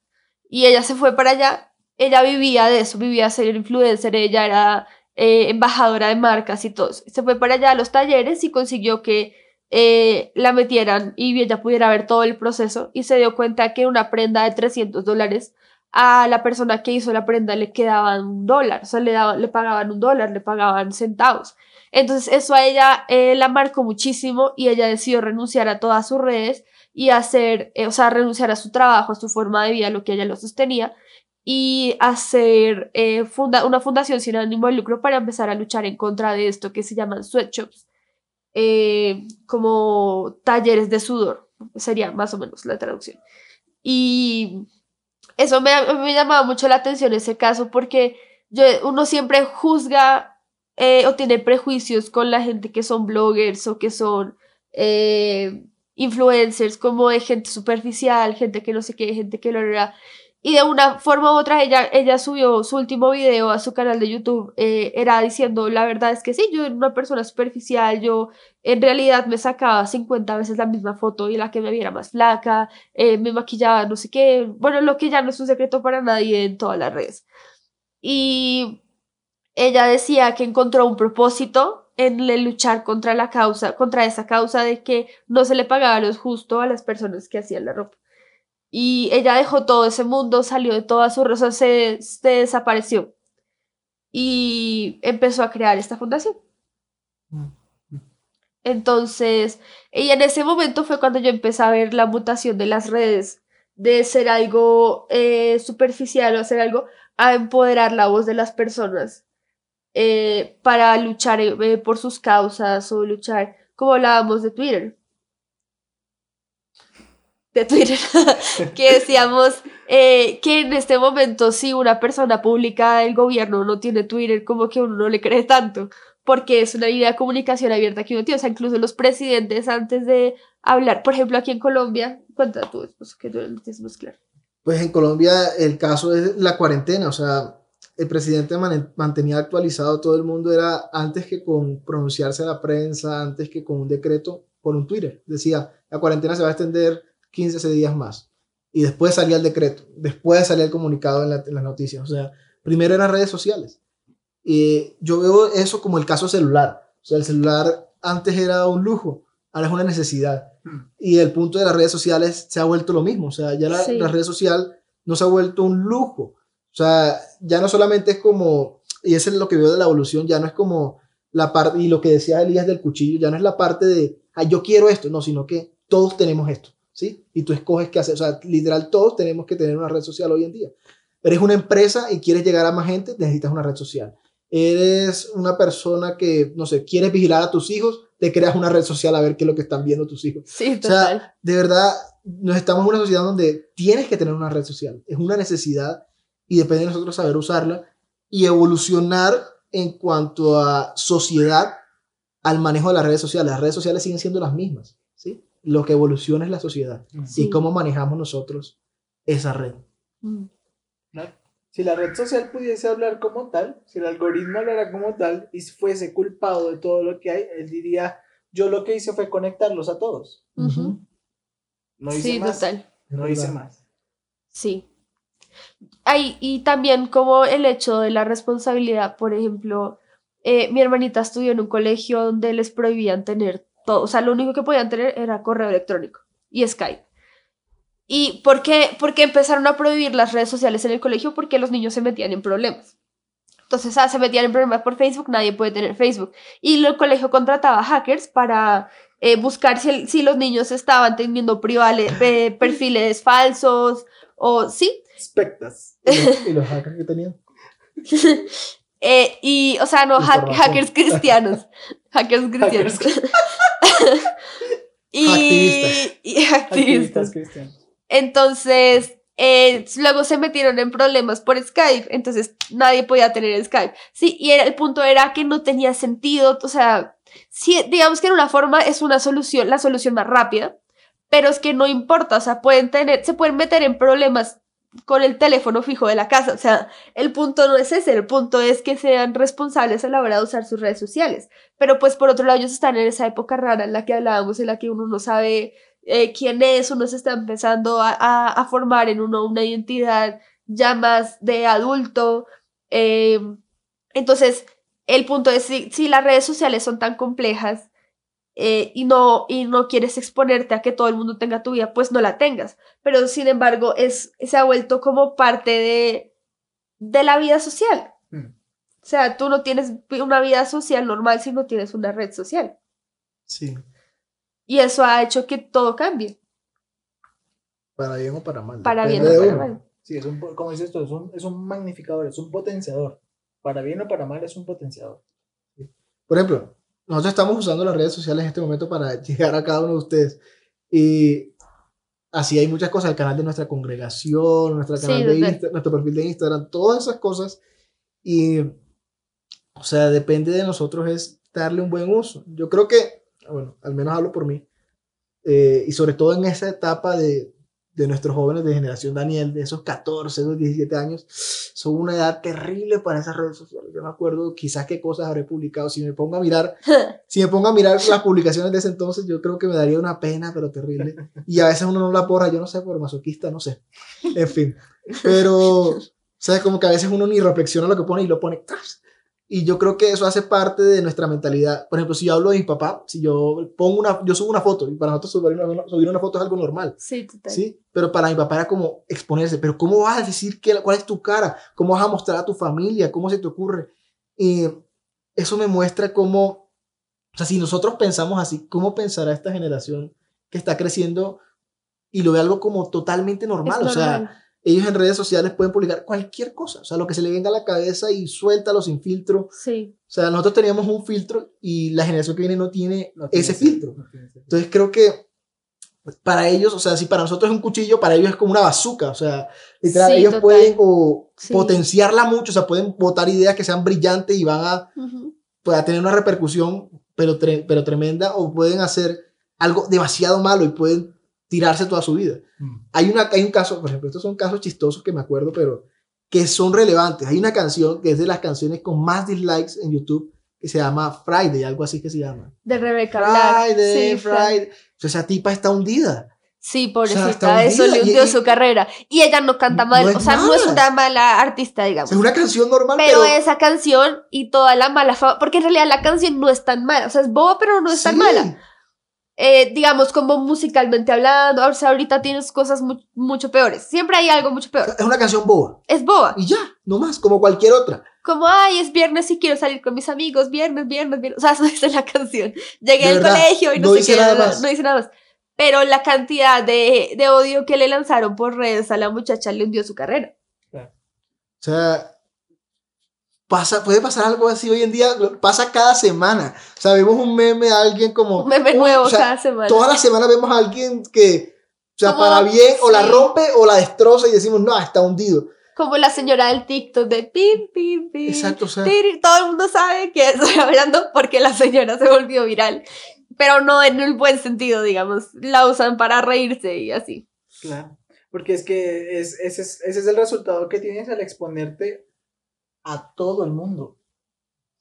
Y ella se fue para allá, ella vivía de eso, vivía ser influencer, ella era eh, embajadora de marcas y todo. Se fue para allá a los talleres y consiguió que eh, la metieran y ella pudiera ver todo el proceso y se dio cuenta que una prenda de 300 dólares a la persona que hizo la prenda le quedaban un dólar, o sea, le, daban, le pagaban un dólar, le pagaban centavos. Entonces eso a ella eh, la marcó muchísimo y ella decidió renunciar a todas sus redes y hacer, eh, o sea, renunciar a su trabajo, a su forma de vida, lo que ella lo sostenía y hacer eh, funda una fundación sin ánimo de lucro para empezar a luchar en contra de esto que se llaman sweatshops, eh, como talleres de sudor, sería más o menos la traducción. Y eso me, me llamaba mucho la atención ese caso porque yo, uno siempre juzga eh, o tiene prejuicios con la gente que son bloggers o que son eh, influencers, como de gente superficial, gente que no sé qué, gente que lo hará. Y de una forma u otra, ella, ella subió su último video a su canal de YouTube, eh, era diciendo, la verdad es que sí, yo era una persona superficial, yo en realidad me sacaba 50 veces la misma foto y la que me viera más flaca, eh, me maquillaba, no sé qué, bueno, lo que ya no es un secreto para nadie en todas las redes. Y ella decía que encontró un propósito en el luchar contra la causa, contra esa causa de que no se le pagaba lo justo a las personas que hacían la ropa. Y ella dejó todo ese mundo, salió de toda su rosa, se, se desapareció. Y empezó a crear esta fundación. Entonces, y en ese momento fue cuando yo empecé a ver la mutación de las redes, de ser algo eh, superficial o hacer algo, a empoderar la voz de las personas eh, para luchar eh, por sus causas o luchar, como hablábamos de Twitter. De Twitter, que decíamos eh, que en este momento si una persona pública del gobierno no tiene Twitter, como que uno no le cree tanto, porque es una idea de comunicación abierta que uno tiene, o sea, incluso los presidentes antes de hablar, por ejemplo, aquí en Colombia, cuenta tú, pues, que tú lo tienes más claro. Pues en Colombia el caso es la cuarentena, o sea, el presidente man- mantenía actualizado todo el mundo, era antes que con pronunciarse a la prensa, antes que con un decreto, por un Twitter. Decía, la cuarentena se va a extender 15 días más. Y después salía el decreto, después salía el comunicado en, la- en las noticias. O sea, primero eran redes sociales. Y yo veo eso como el caso celular. O sea, el celular antes era un lujo, ahora es una necesidad. Y el punto de las redes sociales se ha vuelto lo mismo. O sea, ya la, Sí. la red social no se ha vuelto un lujo. O sea, ya no solamente es como, y eso es lo que veo de la evolución, ya no es como la parte, y lo que decía Elías del cuchillo, ya no es la parte de, ah, yo quiero esto, no, sino que todos tenemos esto, ¿sí? Y tú escoges qué hacer. O sea, literal, todos tenemos que tener una red social hoy en día. Eres una empresa y quieres llegar a más gente, necesitas una red social. Eres una persona que, no sé, quieres vigilar a tus hijos, te creas una red social a ver qué es lo que están viendo tus hijos. Sí, O sea, total. de verdad, nos estamos en una sociedad donde tienes que tener una red social. Es una necesidad y depende de nosotros saber usarla y evolucionar en cuanto a sociedad al manejo de las redes sociales. Las redes sociales siguen siendo las mismas. Lo que evoluciona es la sociedad Sí. y cómo manejamos nosotros esa red. Mm. Si la red social pudiese hablar como tal, si el algoritmo hablara como tal y fuese culpado de todo lo que hay, él diría, yo lo que hice fue conectarlos a todos. Ujú. No hice Sí, más. total. No hice más. Sí. Ay, y también como el hecho de la responsabilidad, por ejemplo, eh, mi hermanita estudió en un colegio donde les prohibían tener todo, o sea, lo único que podían tener era correo electrónico y Skype. ¿Y por qué, por qué empezaron a prohibir las redes sociales en el colegio? Porque los niños se metían en problemas. Entonces, ah, se metían en problemas por Facebook, nadie puede tener Facebook. Y el colegio contrataba hackers para eh, buscar si, si, los niños estaban teniendo privales, eh, perfiles falsos o sí. Spectas. ¿Y los, hackers que tenían? eh, y, o sea, no, hackers cristianos. hackers cristianos. y, activistas. y activistas. Activistas cristianos. Entonces, eh, luego se metieron en problemas por Skype, entonces nadie podía tener Skype. Sí, y era, el punto era que no tenía sentido, o sea, sí, digamos que en una forma es una solución, la solución más rápida, pero es que no importa, o sea, pueden tener, se pueden meter en problemas con el teléfono fijo de la casa, o sea, el punto no es ese, el punto es que sean responsables a la hora de usar sus redes sociales, pero pues por otro lado ellos están en esa época rara en la que hablábamos, en la que uno no sabe eh, quién es, uno se está empezando a, a, a, formar en uno una identidad ya más de adulto. Eh, entonces, el punto es, si, si, las redes sociales son tan complejas eh, y, no, y no quieres exponerte a que todo el mundo tenga tu vida, pues no la tengas. Pero, sin embargo, es, se ha vuelto como parte de, de la vida social. Mm. O sea, tú no tienes una vida social normal si no tienes una red social. Sí. Y eso ha hecho que todo cambie. Para bien o para mal. Para bien o para uno. mal. Sí, es un, como dices esto, es un, es un magnificador, es un potenciador. Para bien o para mal es un potenciador. Por ejemplo, nosotros estamos usando las redes sociales en este momento para llegar a cada uno de ustedes. Y así hay muchas cosas, el canal de nuestra congregación, nuestro canal sí, de Insta, nuestro perfil de Instagram, todas esas cosas. Y, o sea, depende de nosotros es darle un buen uso. Yo creo que bueno, al menos hablo por mí, eh, y sobre todo en esa etapa de, de, nuestros jóvenes de generación Daniel, de esos 14, esos 17 años, son una edad terrible para esas redes sociales. Yo me acuerdo quizás qué cosas habré publicado. Si me pongo a mirar, si me pongo a mirar las publicaciones de ese entonces, yo creo que me daría una pena, pero terrible. Y a veces uno no la porra, yo no sé, por masoquista, no sé. En fin. Pero, ¿sabes? Como que a veces uno ni reflexiona lo que pone y lo pone. Y yo creo que eso hace parte de nuestra mentalidad. Por ejemplo, si yo hablo de mi papá, si yo pongo una, yo subo una foto, y para nosotros subir una, subir una foto es algo normal. Sí, total. Sí, pero para mi papá era como exponerse. Pero ¿cómo vas a decir que, cuál es tu cara? ¿Cómo vas a mostrar a tu familia? ¿Cómo se te ocurre? Y eso me muestra cómo, o sea, si nosotros pensamos así, ¿cómo pensará esta generación que está creciendo y lo ve algo como totalmente normal? Es o sea, normal ellos en redes sociales pueden publicar cualquier cosa, o sea, lo que se le venga a la cabeza y suéltalo sin filtro. Sí. O sea, nosotros teníamos un filtro y la generación que viene no tiene, No tiene ese filtro. no tiene. Entonces creo que para ellos, o sea, si para nosotros es un cuchillo, para ellos es como una bazooka, o sea, literal, Sí, ellos total. pueden o Sí. potenciarla mucho, o sea, pueden botar ideas que sean brillantes y van a, pues, a tener una repercusión, pero, tre- pero tremenda, o pueden hacer algo demasiado malo y pueden tirarse toda su vida. Mm. Hay, una, hay un caso, por ejemplo, estos son casos chistosos que me acuerdo, pero que son relevantes. Hay una canción que es de las canciones con más dislikes en YouTube que se llama Friday, algo así que se llama. De Rebeca Black. Friday, Sí, Friday. O sea, esa tipa está hundida. Sí, sea, pobrecita, está eso hundida le hundió y- su carrera. Y ella no canta No mal, es o sea, no es una mala artista, O digamos. sea, es una canción normal, pero, pero... esa canción y toda la mala fama, porque en realidad la canción no es tan mala, o sea, es boba, pero no es tan Sí. mala. Eh, digamos, como musicalmente hablando, o sea, ahorita tienes cosas mu- mucho peores. Siempre hay algo mucho peor. Es una canción boba. Es boba. Y ya, no más, como cualquier otra. Como, ay, es viernes y quiero salir con mis amigos, viernes, viernes, viernes. O sea, eso dice la canción. Llegué al colegio y no, no sé qué, nada no, más. no dice nada más. Pero la cantidad de, de odio que le lanzaron por redes a la muchacha le hundió su carrera. O sea, pasa, puede pasar algo así hoy en día, pasa cada semana. O sea, vemos un meme de alguien como... Un meme nuevo o sea, cada semana. Todas las semanas vemos a alguien que, o sea, Como- para bien, o la rompe o la destroza y decimos, no, está hundido. Como la señora del TikTok de pin, pin, pin. Exacto, o sea, Tiri, Todo el mundo sabe que estoy hablando porque la señora se volvió viral. Pero no en el buen sentido, digamos. La usan para reírse y así. Claro. Porque es que es, ese, es, ese es el resultado que tienes al exponerte a todo el mundo.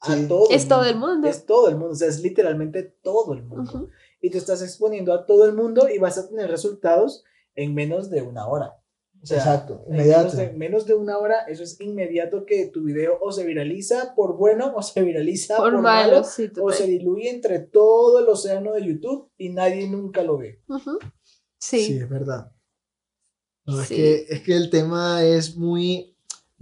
A Sí. todo Es todo el mundo. Es todo el mundo. O sea, es literalmente todo el mundo. Y te estás exponiendo a todo el mundo y vas a tener resultados en menos de una hora. O sea, Exacto, en inmediato. Menos de, menos de una hora, eso es inmediato que tu video o se viraliza por bueno o se viraliza por, Por malo malo, sí, o se diluye entre todo el océano de YouTube y nadie nunca lo ve. Sí, Sí. es verdad. No, es, que, es que el tema es muy,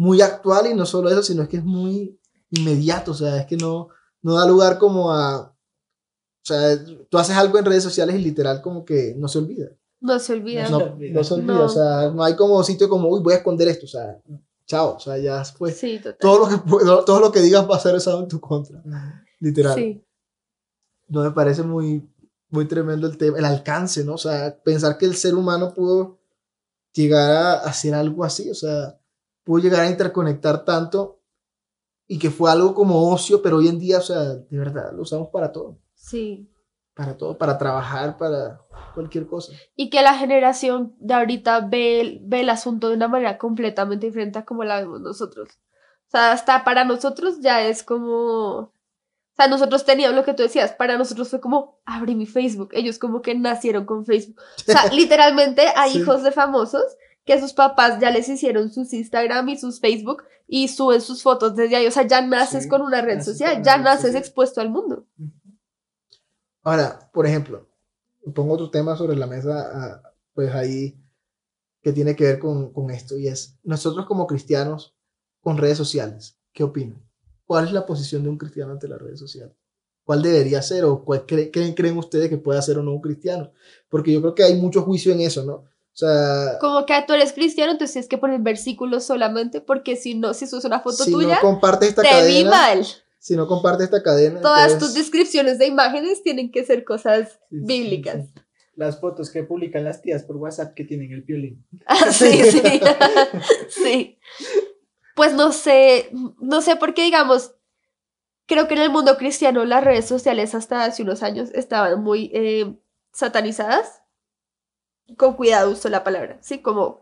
muy actual y no solo eso, sino es que es muy inmediato. O sea, es que no, no da lugar como a. O sea, tú haces algo en redes sociales y literal como que no se olvida. No se olvida. No. No, no se olvida. No. O sea, no hay como sitio como, uy, voy a esconder esto. O sea, chao. O sea, ya fue. Sí, total. Todo lo que, todo lo que digas va a ser usado en tu contra. Literal. Sí. No me parece muy, muy tremendo el tema, el alcance, ¿no? O sea, pensar que el ser humano pudo llegar a hacer algo así, o sea, pudo llegar a interconectar tanto y que fue algo como ocio, pero hoy en día, o sea, de verdad, lo usamos para todo, Sí. para todo, para trabajar, para cualquier cosa. Y que la generación de ahorita ve, el- ve el asunto de una manera completamente diferente a como la vemos nosotros. O sea, hasta para nosotros ya es como... O sea, nosotros teníamos lo que tú decías, para nosotros fue como, abrí mi Facebook. Ellos como que nacieron con Facebook. O sea, literalmente hay Sí. hijos de famosos que sus papás ya les hicieron sus Instagram y sus Facebook y suben sus fotos desde ahí. O sea, ya naces Sí, con una red social, una ya red naces social. expuesto al mundo. Ahora, por ejemplo, pongo otro tema sobre la mesa, ah, pues ahí, que tiene que ver con, con esto, y es, nosotros como cristianos, con redes sociales, ¿qué opinan? ¿Cuál es la posición de un cristiano ante las redes sociales? ¿Cuál debería ser o cuál cre- creen, creen ustedes que pueda ser o no un cristiano? Porque yo creo que hay mucho juicio en eso, ¿no? O sea, Como que tú eres cristiano, entonces tienes que poner versículos solamente, porque si no, si subes una foto si tuya, no compartes esta te vi cadena, mal. si no compartes esta cadena, Todas tus descripciones de imágenes tienen que ser cosas Sí, sí, bíblicas. sí. Las fotos que publican las tías por WhatsApp que tienen el violín. Ah, sí, sí. sí. Pues no sé, no sé por qué, digamos, creo que en el mundo cristiano las redes sociales hasta hace unos años estaban muy eh, satanizadas. Con cuidado uso la palabra, sí, como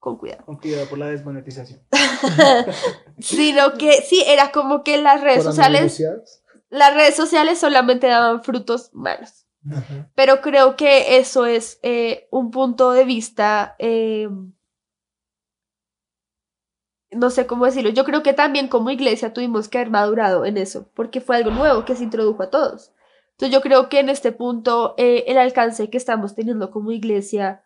con cuidado. Con cuidado por la desmonetización. Sino que sí, era como que las redes sociales, las redes sociales solamente daban frutos malos. Ajá. Pero creo que eso es eh, un punto de vista, eh, no sé cómo decirlo, yo creo que también como iglesia tuvimos que haber madurado en eso, porque fue algo nuevo que se introdujo a todos. Entonces yo creo que en este punto eh, el alcance que estamos teniendo como iglesia,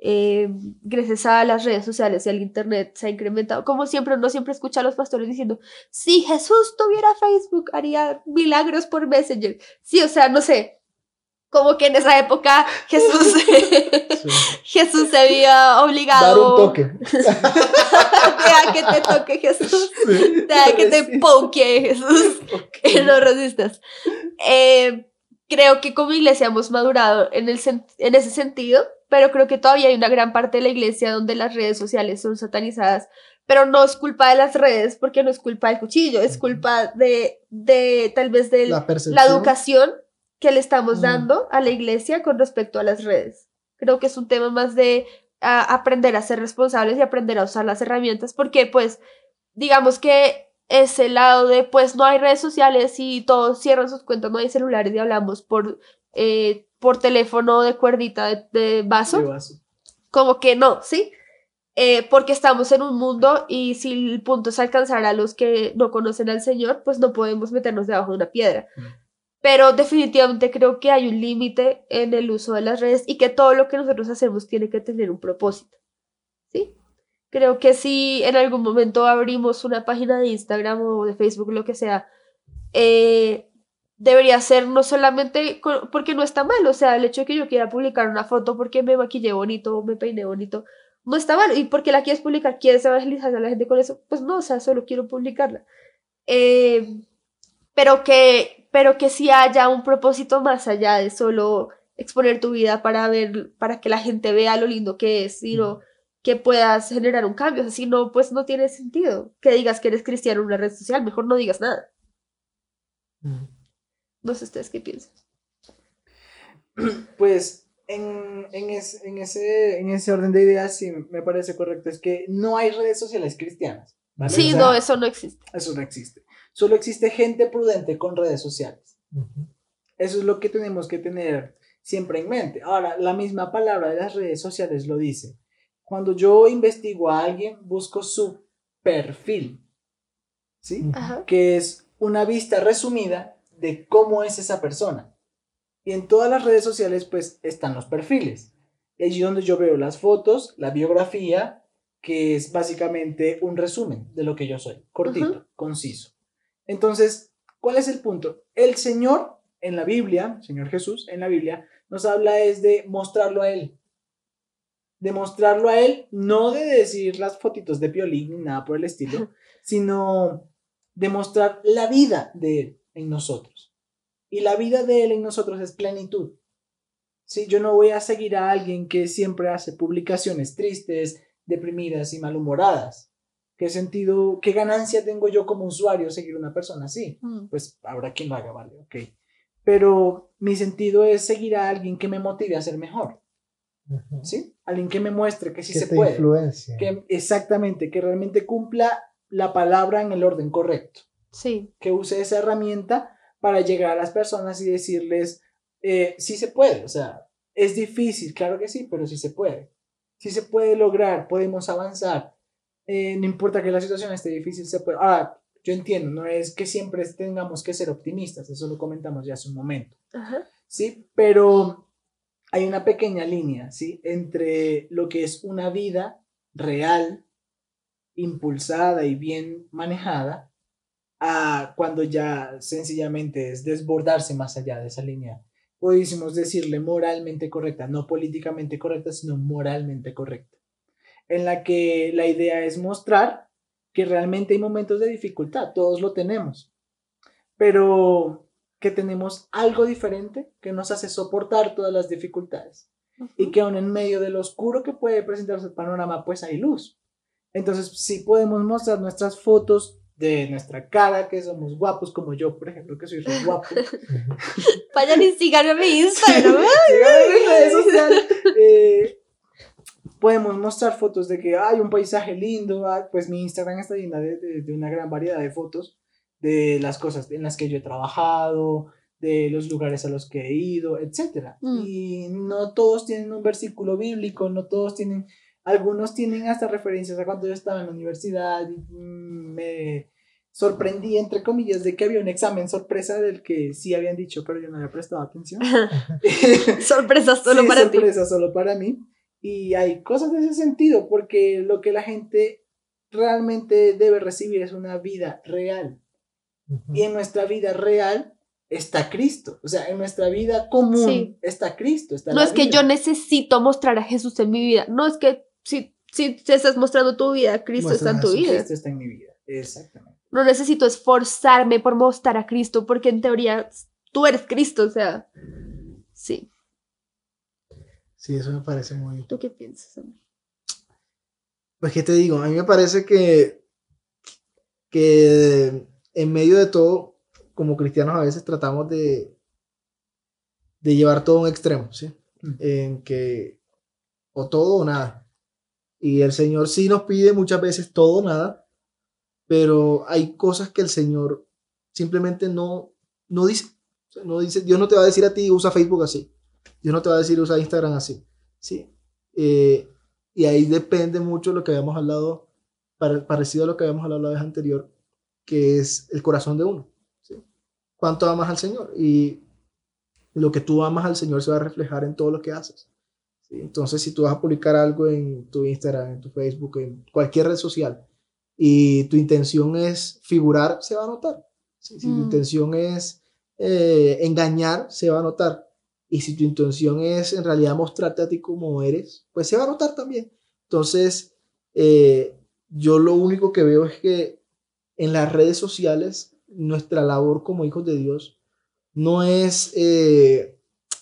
eh, gracias a las redes sociales y al internet, se ha incrementado. Como siempre, uno siempre escucha a los pastores diciendo, si Jesús tuviera Facebook, haría milagros por Messenger. Sí, o sea, no sé, como que en esa época Jesús, Sí. Jesús se había Dar obligado un toque. a que te toque Jesús, Sí. a que te poke Jesús, que no resistas. Eh, creo que como iglesia hemos madurado en, el sen- en ese sentido, pero creo que todavía hay una gran parte de la iglesia donde las redes sociales son satanizadas, pero no es culpa de las redes porque no es culpa del cuchillo, es culpa de, de tal vez del, La educación que le estamos dando a la iglesia con respecto a las redes. Creo que es un tema más de a, aprender a ser responsables y aprender a usar las herramientas, porque pues digamos que ese lado de pues no hay redes sociales y todos cierran sus cuentas, no hay celulares y hablamos por, eh, por teléfono de cuerdita de, de vaso, De vaso. como que no, ¿sí? Eh, porque estamos en un mundo y si el punto es alcanzar a los que no conocen al Señor, pues no podemos meternos debajo de una piedra. Mm. Pero definitivamente creo que hay un límite en el uso de las redes y que todo lo que nosotros hacemos tiene que tener un propósito. Creo que si en algún momento abrimos una página de Instagram o de Facebook, lo que sea, eh, debería ser no solamente co- porque no está mal, o sea, el hecho de que yo quiera publicar una foto porque me maquillé bonito o me peiné bonito, no está mal. Y porque la quieres publicar, quieres evangelizar a la gente con eso, pues no, o sea, solo quiero publicarla. Eh, pero que, pero que sí haya un propósito más allá de solo exponer tu vida para ver, para que la gente vea lo lindo que es, sino que puedas generar un cambio. O sea, si no, pues no tiene sentido que digas que eres cristiano en una red social, mejor no digas nada. Mm. No sé ustedes qué piensan. Pues en, en, es- en ese, en ese orden de ideas sí me parece correcto. Es que no hay redes sociales cristianas. ¿vale? Sí, O sea, no, eso no existe. Eso no existe. Solo existe gente prudente con redes sociales. Eso es lo que tenemos que tener siempre en mente. Ahora, la misma palabra de las redes sociales lo dice. Cuando yo investigo a alguien, busco su perfil, ¿sí? Ajá. Que es una vista resumida de cómo es esa persona. Y en todas las redes sociales, pues, están los perfiles. Y allí donde yo veo las fotos, la biografía, que es básicamente un resumen de lo que yo soy, cortito, conciso. Entonces, ¿cuál es el punto? El Señor en la Biblia, Señor Jesús en la Biblia, nos habla es de mostrarlo a Él. De mostrarlo a Él, no de decir las fotitos de violín ni nada por el estilo, sino de mostrar la vida de Él en nosotros. Y la vida de Él en nosotros es plenitud. Sí, yo no voy a seguir a alguien que siempre hace publicaciones tristes, deprimidas y malhumoradas. ¿Qué sentido, qué ganancia tengo yo como usuario seguir una persona así? Mm. Pues habrá quien lo haga, vale, ok. Pero mi sentido es seguir a alguien que me motive a ser mejor, Ujú. ¿sí? Alguien que me muestre que sí que se te puede. influencia. Que, exactamente, que realmente cumpla la palabra en el orden correcto. Sí. Que use esa herramienta para llegar a las personas y decirles, eh, sí se puede, o sea, es difícil, claro que sí, pero sí se puede. Sí se puede lograr, podemos avanzar. Eh, no importa que la situación esté difícil, se puede. Ahora, yo entiendo, no es que siempre tengamos que ser optimistas, eso lo comentamos ya hace un momento. Ajá. ¿sí? Pero hay una pequeña línea, ¿sí? Entre lo que es una vida real, impulsada y bien manejada, a cuando ya sencillamente es desbordarse más allá de esa línea. Pudiésemos decirle moralmente correcta, no políticamente correcta, sino moralmente correcta, en la que la idea es mostrar que realmente hay momentos de dificultad, todos lo tenemos, pero que tenemos algo diferente que nos hace soportar todas las dificultades y que aún en medio del oscuro que puede presentarse el panorama, pues hay luz. Entonces, sí podemos mostrar nuestras fotos de nuestra cara, que somos guapos, como yo, por ejemplo, que soy re guapo. Vayan y síganme a mi Instagram. En. Eh, podemos mostrar fotos de que hay un paisaje lindo, ah, pues mi Instagram está llena de, de- de una gran variedad de fotos de las cosas en las que yo he trabajado, de los lugares a los que he ido, etc. Mm. Y no todos tienen un versículo bíblico, no todos tienen, algunos tienen hasta referencias a cuando yo estaba en la universidad y mm, me sorprendí, entre comillas, de que había un examen sorpresa del que sí habían dicho, pero yo no había prestado atención. Sorpresas solo Sí, para ti. sorpresa solo para mí. Y hay cosas de ese sentido, porque lo que la gente realmente debe recibir es una vida real. Ujú. Y en nuestra vida real está Cristo. O sea, en nuestra vida común Sí. está Cristo. Está No la es que vida. yo necesito mostrar a Jesús en mi vida. No es que si, si te estás mostrando tu vida, Cristo Muestra está en tu vida. Cristo está en mi vida. Exactamente. No necesito esforzarme por mostrar a Cristo, porque en teoría tú eres Cristo. O sea, sí. Sí, eso me parece muy... ¿Tú qué piensas? amor? Pues, ¿qué te digo? A mí me parece que, que en medio de todo, como cristianos a veces tratamos de, de llevar todo a un extremo, ¿sí? Mm. En que o todo o nada. Y el Señor sí nos pide muchas veces todo o nada, pero hay cosas que el Señor simplemente no, no dice. O sea, No dice. Dios no te va a decir a ti, usa Facebook así. Dios no te va a decir, usa Instagram así. ¿sí? Eh, y ahí depende mucho de lo que habíamos hablado, pare- parecido a lo que habíamos hablado la vez anterior, que es el corazón de uno. ¿sí? ¿Cuánto amas al Señor? Y lo que tú amas al Señor se va a reflejar en todo lo que haces. ¿sí? Entonces, si tú vas a publicar algo en tu Instagram, en tu Facebook, en cualquier red social, y tu intención es figurar, se va a notar. ¿sí? Si tu Mm. intención es eh, engañar, se va a notar. Y si tu intención es en realidad mostrarte a ti como eres, pues se va a notar también. Entonces, eh, yo lo único que veo es que en las redes sociales, nuestra labor como hijos de Dios no es, eh,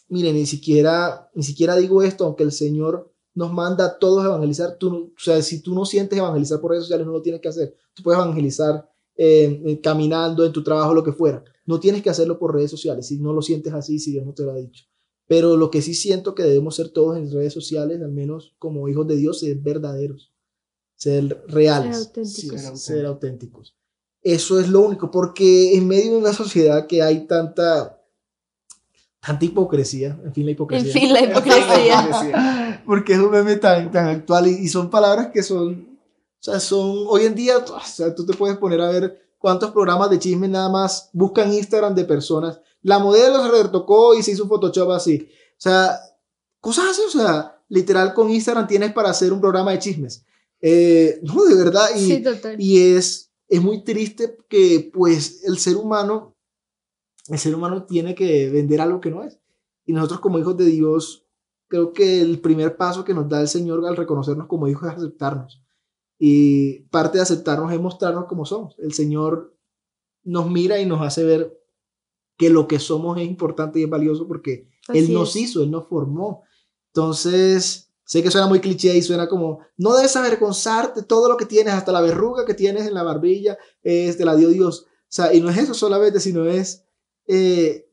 mire, ni siquiera, ni siquiera digo esto, aunque el Señor nos manda a todos a evangelizar, tú, o sea, si tú no sientes evangelizar por redes sociales, no lo tienes que hacer. Tú puedes evangelizar eh, eh, caminando en tu trabajo, lo que fuera. No tienes que hacerlo por redes sociales si no lo sientes así, si Dios no te lo ha dicho. Pero lo que sí siento que debemos ser todos en redes sociales, al menos como hijos de Dios, ser verdaderos, ser reales, Ser auténticos. Ser ser auténticos. Eso es lo único, porque en medio de una sociedad que hay tanta, tanta hipocresía, en fin la hipocresía. En fin la hipocresía. Porque es un meme tan, tan actual y, y son palabras que son, o sea, son, hoy en día, o sea, tú te puedes poner a ver cuántos programas de chisme nada más buscan Instagram de personas. La modelo se retocó y se hizo un Photoshop así. O sea, cosas así, o sea, literal con Instagram tienes para hacer un programa de chismes. Eh, no, de verdad, y, Sí, total. y es, es muy triste que pues el ser humano, el ser humano tiene que vender algo que no es. Y nosotros como hijos de Dios, creo que el primer paso que nos da el Señor al reconocernos como hijos es aceptarnos. Y parte de aceptarnos es mostrarnos como somos. El Señor nos mira y nos hace ver que lo que somos es importante y es valioso porque Él nos es. hizo, Él nos formó. Entonces, sé que suena muy cliché y suena como, no debes avergonzarte, todo lo que tienes, hasta la verruga que tienes en la barbilla, es te la dio Dios. O sea, y no es eso solamente, sino es eh,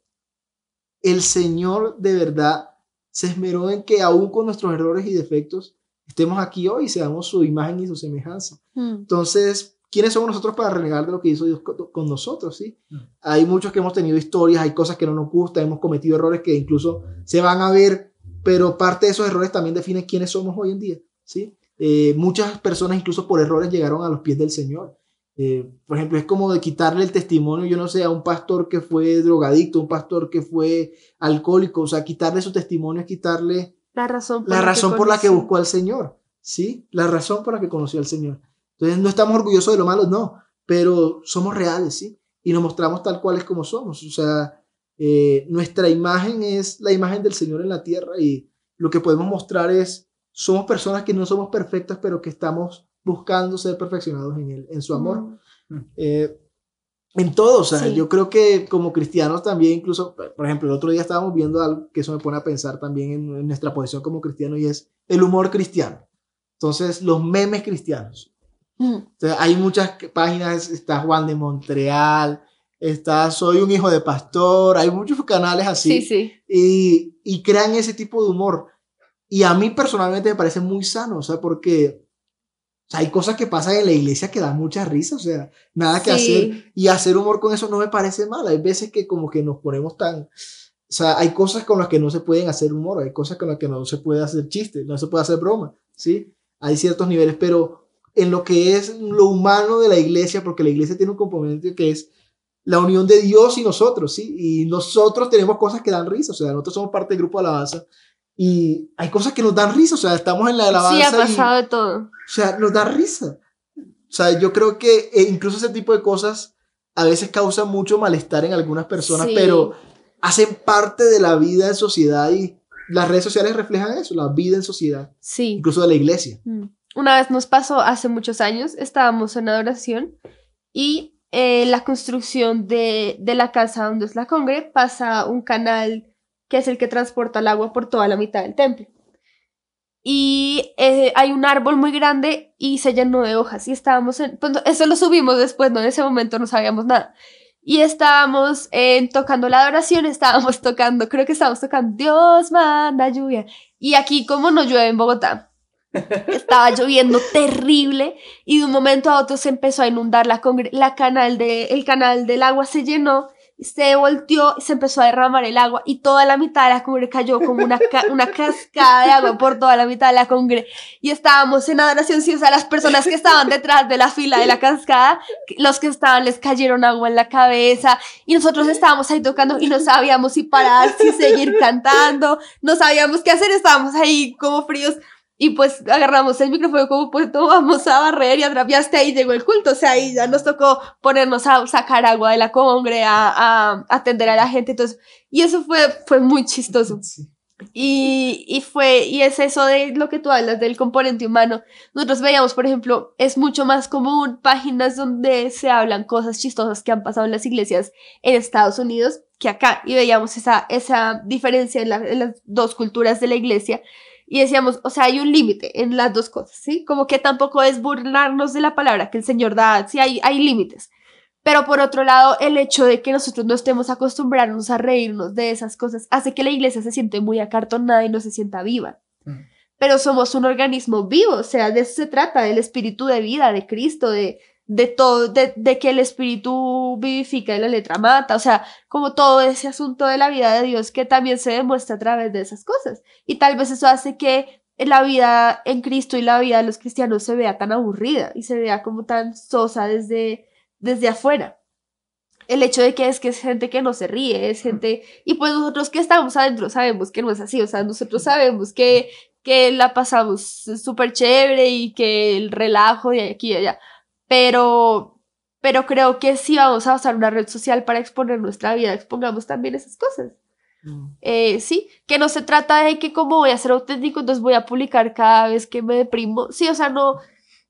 el Señor de verdad se esmeró en que aún con nuestros errores y defectos estemos aquí hoy y seamos su imagen y su semejanza. Mm. Entonces, ¿quiénes somos nosotros para renegar de lo que hizo Dios con, con nosotros? ¿sí? Mm. Hay muchos que hemos tenido historias, hay cosas que no nos gustan, hemos cometido errores que incluso se van a ver, pero parte de esos errores también define quiénes somos hoy en día. ¿sí? Eh, muchas personas incluso por errores llegaron a los pies del Señor. Eh, por ejemplo, es como de quitarle el testimonio, yo no sé, a un pastor que fue drogadicto, un pastor que fue alcohólico, o sea, quitarle su testimonio es quitarle La razón por la la que razón por la que buscó al Señor, ¿sí? La razón por la que conoció al Señor. Entonces, no estamos orgullosos de lo malo, no, pero somos reales, ¿sí? Y nos mostramos tal cual es como somos. O sea, eh, nuestra imagen es la imagen del Señor en la tierra y lo que podemos mostrar es, somos personas que no somos perfectas, pero que estamos buscando ser perfeccionados en, él, en su amor. Mm. Eh, en todo, o sea, Sí. yo creo que como cristianos también, incluso, por ejemplo, el otro día estábamos viendo algo que eso me pone a pensar también en, en nuestra posición como cristiano y es el humor cristiano. Entonces, los memes cristianos. Mm. Entonces, hay muchas páginas, está Juan de Montreal, está Soy un hijo de pastor, hay muchos canales así Sí, sí. y, y crean ese tipo de humor. Y a mí personalmente me parece muy sano, o sea, porque o sea, hay cosas que pasan en la iglesia que dan mucha risa, o sea, nada que Sí. hacer. Y hacer humor con eso no me parece mal. Hay veces que como que nos ponemos tan... O sea, hay cosas con las que no se pueden hacer humor, hay cosas con las que no se puede hacer chiste, no se puede hacer broma, ¿sí? Hay ciertos niveles, pero en lo que es lo humano de la iglesia, porque la iglesia tiene un componente que es la unión de Dios y nosotros, ¿sí? Y nosotros tenemos cosas que dan risa, o sea, nosotros somos parte del grupo de alabanza y hay cosas que nos dan risa, o sea, estamos en la alabanza Sí, ha y- pasado de todo. o sea, nos da risa. O sea, yo creo que eh, incluso ese tipo de cosas a veces causan mucho malestar en algunas personas, Sí. pero hacen parte de la vida en sociedad y las redes sociales reflejan eso, la vida en sociedad, Sí. incluso de la iglesia. Mm. Una vez nos pasó hace muchos años, estábamos en adoración y eh, la construcción de, de la casa donde es la congre pasa un canal que es el que transporta el agua por toda la mitad del templo. Y eh, hay un árbol muy grande y se llenó de hojas y estábamos en... pues, eso lo subimos después, ¿no? En ese momento no sabíamos nada. Y estábamos tocando la adoración, estábamos tocando, creo que estábamos tocando Dios manda lluvia. Y aquí como no llueve en Bogotá, estaba lloviendo terrible y de un momento a otro se empezó a inundar la, la canal de, el canal del agua se llenó, se volteó y se empezó a derramar el agua y toda la mitad de la congre cayó como una, una cascada de agua por toda la mitad de la congre. Y estábamos en adoración, sí, o sea, las personas que estaban detrás de la fila de la cascada, los que estaban les cayeron agua en la cabeza y nosotros estábamos ahí tocando y no sabíamos si parar, si seguir cantando, no sabíamos qué hacer, estábamos ahí como fríos y pues agarramos el micrófono como pues no vamos a barrer y hasta ahí llegó el culto, o sea, ahí ya nos tocó ponernos a sacar agua de la congre, a, a atender a la gente, entonces, y eso fue, fue muy chistoso. Sí. Y, y fue, y es eso de lo que tú hablas del componente humano. Nosotros veíamos, por ejemplo, es mucho más común páginas donde se hablan cosas chistosas que han pasado en las iglesias en Estados Unidos que acá. Y veíamos esa, esa diferencia en, la- en las dos culturas de la iglesia. Y decíamos, o sea, hay un límite en las dos cosas, ¿sí? Como que tampoco es burlarnos de la palabra que el Señor da, sí, hay, hay límites. Pero por otro lado, el hecho de que nosotros no estemos acostumbrados a reírnos de esas cosas hace que la iglesia se siente muy acartonada y no se sienta viva. Mm. Pero somos un organismo vivo, o sea, de eso se trata, del espíritu de vida de Cristo, de, de todo, de, de, que el espíritu vivifica y la letra mata, o sea, como todo ese asunto de la vida de Dios que también se demuestra a través de esas cosas. Y tal vez eso hace que la vida en Cristo y la vida de los cristianos se vea tan aburrida y se vea como tan sosa desde, desde afuera. El hecho de que es que es gente que no se ríe, es gente, y pues nosotros que estamos adentro sabemos que no es así, o sea, nosotros sabemos que, que la pasamos súper chévere y que el relajo de aquí y allá, pero, pero creo que si vamos a usar una red social para exponer nuestra vida, expongamos también esas cosas. Mm. Eh, sí, que no se trata de que como voy a ser auténtico, entonces voy a publicar cada vez que me deprimo. Sí, o sea, no,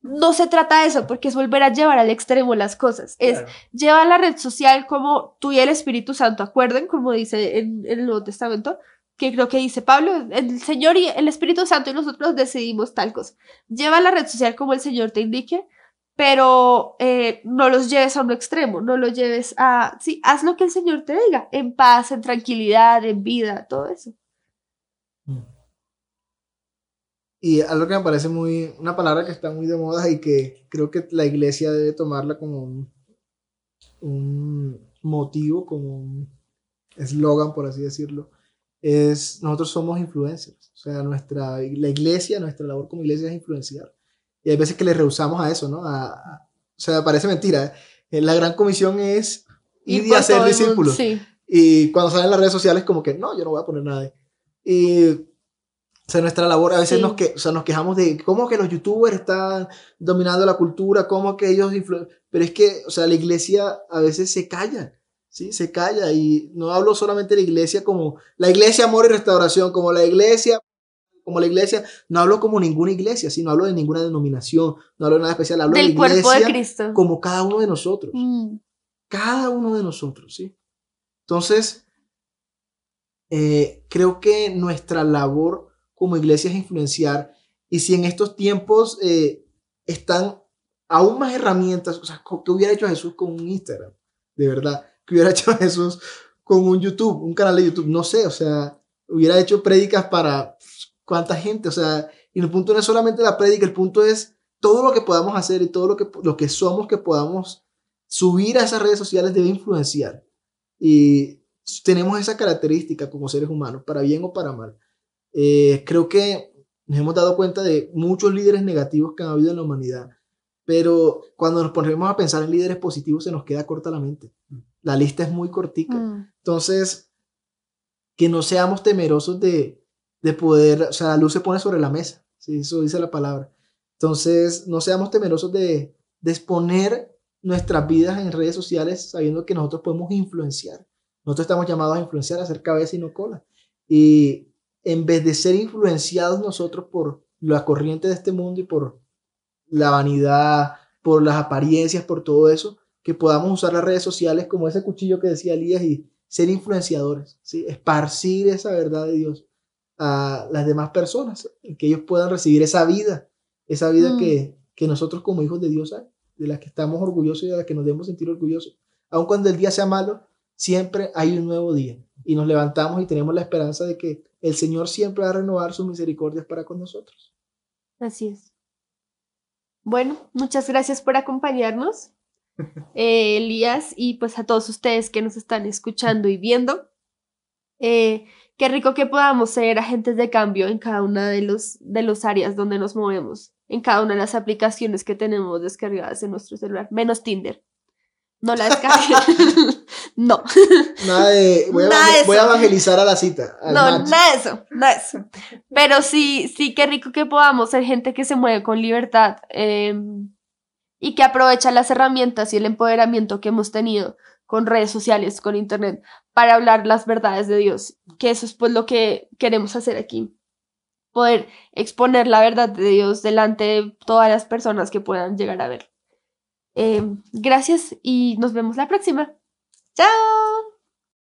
no se trata de eso, porque es volver a llevar al extremo las cosas. Es llevar la red social como tú y el Espíritu Santo acuerden, como dice en, en, el Nuevo Testamento, que creo que dice Pablo, el Señor y el Espíritu Santo y nosotros decidimos tal cosa. Lleva la red social como el Señor te indique, pero eh, no los lleves a un extremo, no los lleves a, sí, haz lo que el Señor te diga, en paz, en tranquilidad, en vida, todo eso. Mm. Y algo que me parece muy, una palabra que está muy de moda y que creo que la iglesia debe tomarla como un, motivo, como un eslogan, por así decirlo, es nosotros somos influencers. O sea, nuestra, la iglesia, nuestra labor como iglesia es influenciar. Y hay veces que le rehusamos a eso, ¿no? o sea, parece mentira. ¿eh? La gran comisión es ir y hacer discípulos. Sí. Y cuando salen las redes sociales, como que, no, yo no voy a poner nada. Y o sea, nuestra labor, a veces nos, que, o sea, nos quejamos de cómo que los youtubers están dominando la cultura, cómo que ellos Pero es que, o sea, la iglesia a veces se calla, ¿sí? Se calla. Y no hablo solamente de la iglesia como la iglesia amor y restauración, como la iglesia como la iglesia, no hablo como ninguna iglesia, sino hablo de ninguna denominación, no hablo de nada especial, hablo de la iglesia cuerpo de Cristo. como cada uno de nosotros. Mm. Cada uno de nosotros, ¿sí? Entonces, eh, creo que nuestra labor como iglesia es influenciar y si en estos tiempos eh, están aún más herramientas, o sea, ¿qué hubiera hecho Jesús con un Instagram? De verdad, ¿qué hubiera hecho Jesús con un YouTube, un canal de YouTube? No sé, o sea, hubiera hecho prédicas para cuánta gente, o sea, y el punto no es solamente la prédica, el punto es todo lo que podamos hacer y todo lo que, lo que somos que podamos subir a esas redes sociales debe influenciar. Y tenemos esa característica como seres humanos, para bien o para mal. Eh, creo que nos hemos dado cuenta de muchos líderes negativos que han habido en la humanidad, pero cuando nos ponemos a pensar en líderes positivos se nos queda corta la mente. La lista es muy cortica. Mm. Entonces, que no seamos temerosos de, de poder, o sea, la luz se pone sobre la mesa, ¿sí? eso dice la palabra. Entonces, no seamos temerosos de, de exponer nuestras vidas en redes sociales sabiendo que nosotros podemos influenciar. Nosotros estamos llamados a influenciar, a hacer cabeza y no cola. Y en vez de ser influenciados nosotros por la corriente de este mundo y por la vanidad, por las apariencias, por todo eso, que podamos usar las redes sociales como ese cuchillo que decía Elías y ser influenciadores, ¿sí? esparcir esa verdad de Dios a las demás personas, que ellos puedan recibir esa vida, esa vida mm. que, que nosotros como hijos de Dios hay, de la que estamos orgullosos y de la que nos debemos sentir orgullosos. Aun cuando el día sea malo, siempre hay un nuevo día y nos levantamos y tenemos la esperanza de que el Señor siempre va a renovar sus misericordias para con nosotros. Así es. Bueno, muchas gracias por acompañarnos, eh, Elías, y pues a todos ustedes que nos están escuchando y viendo. Eh, Qué rico que podamos ser agentes de cambio en cada una de los, de los áreas donde nos movemos, en cada una de las aplicaciones que tenemos descargadas en nuestro celular, menos Tinder. No la descarguen. no. Nada de. Voy a, evangelizar a la cita. No, nada de eso, nada de eso. Pero sí, sí, qué rico que podamos ser gente que se mueve con libertad em, y que aprovecha las herramientas y el empoderamiento que hemos tenido con redes sociales, con internet, para hablar las verdades de Dios, que eso es pues lo que queremos hacer aquí, poder exponer la verdad de Dios delante de todas las personas que puedan llegar a ver. Em, gracias y nos vemos la próxima. Chao.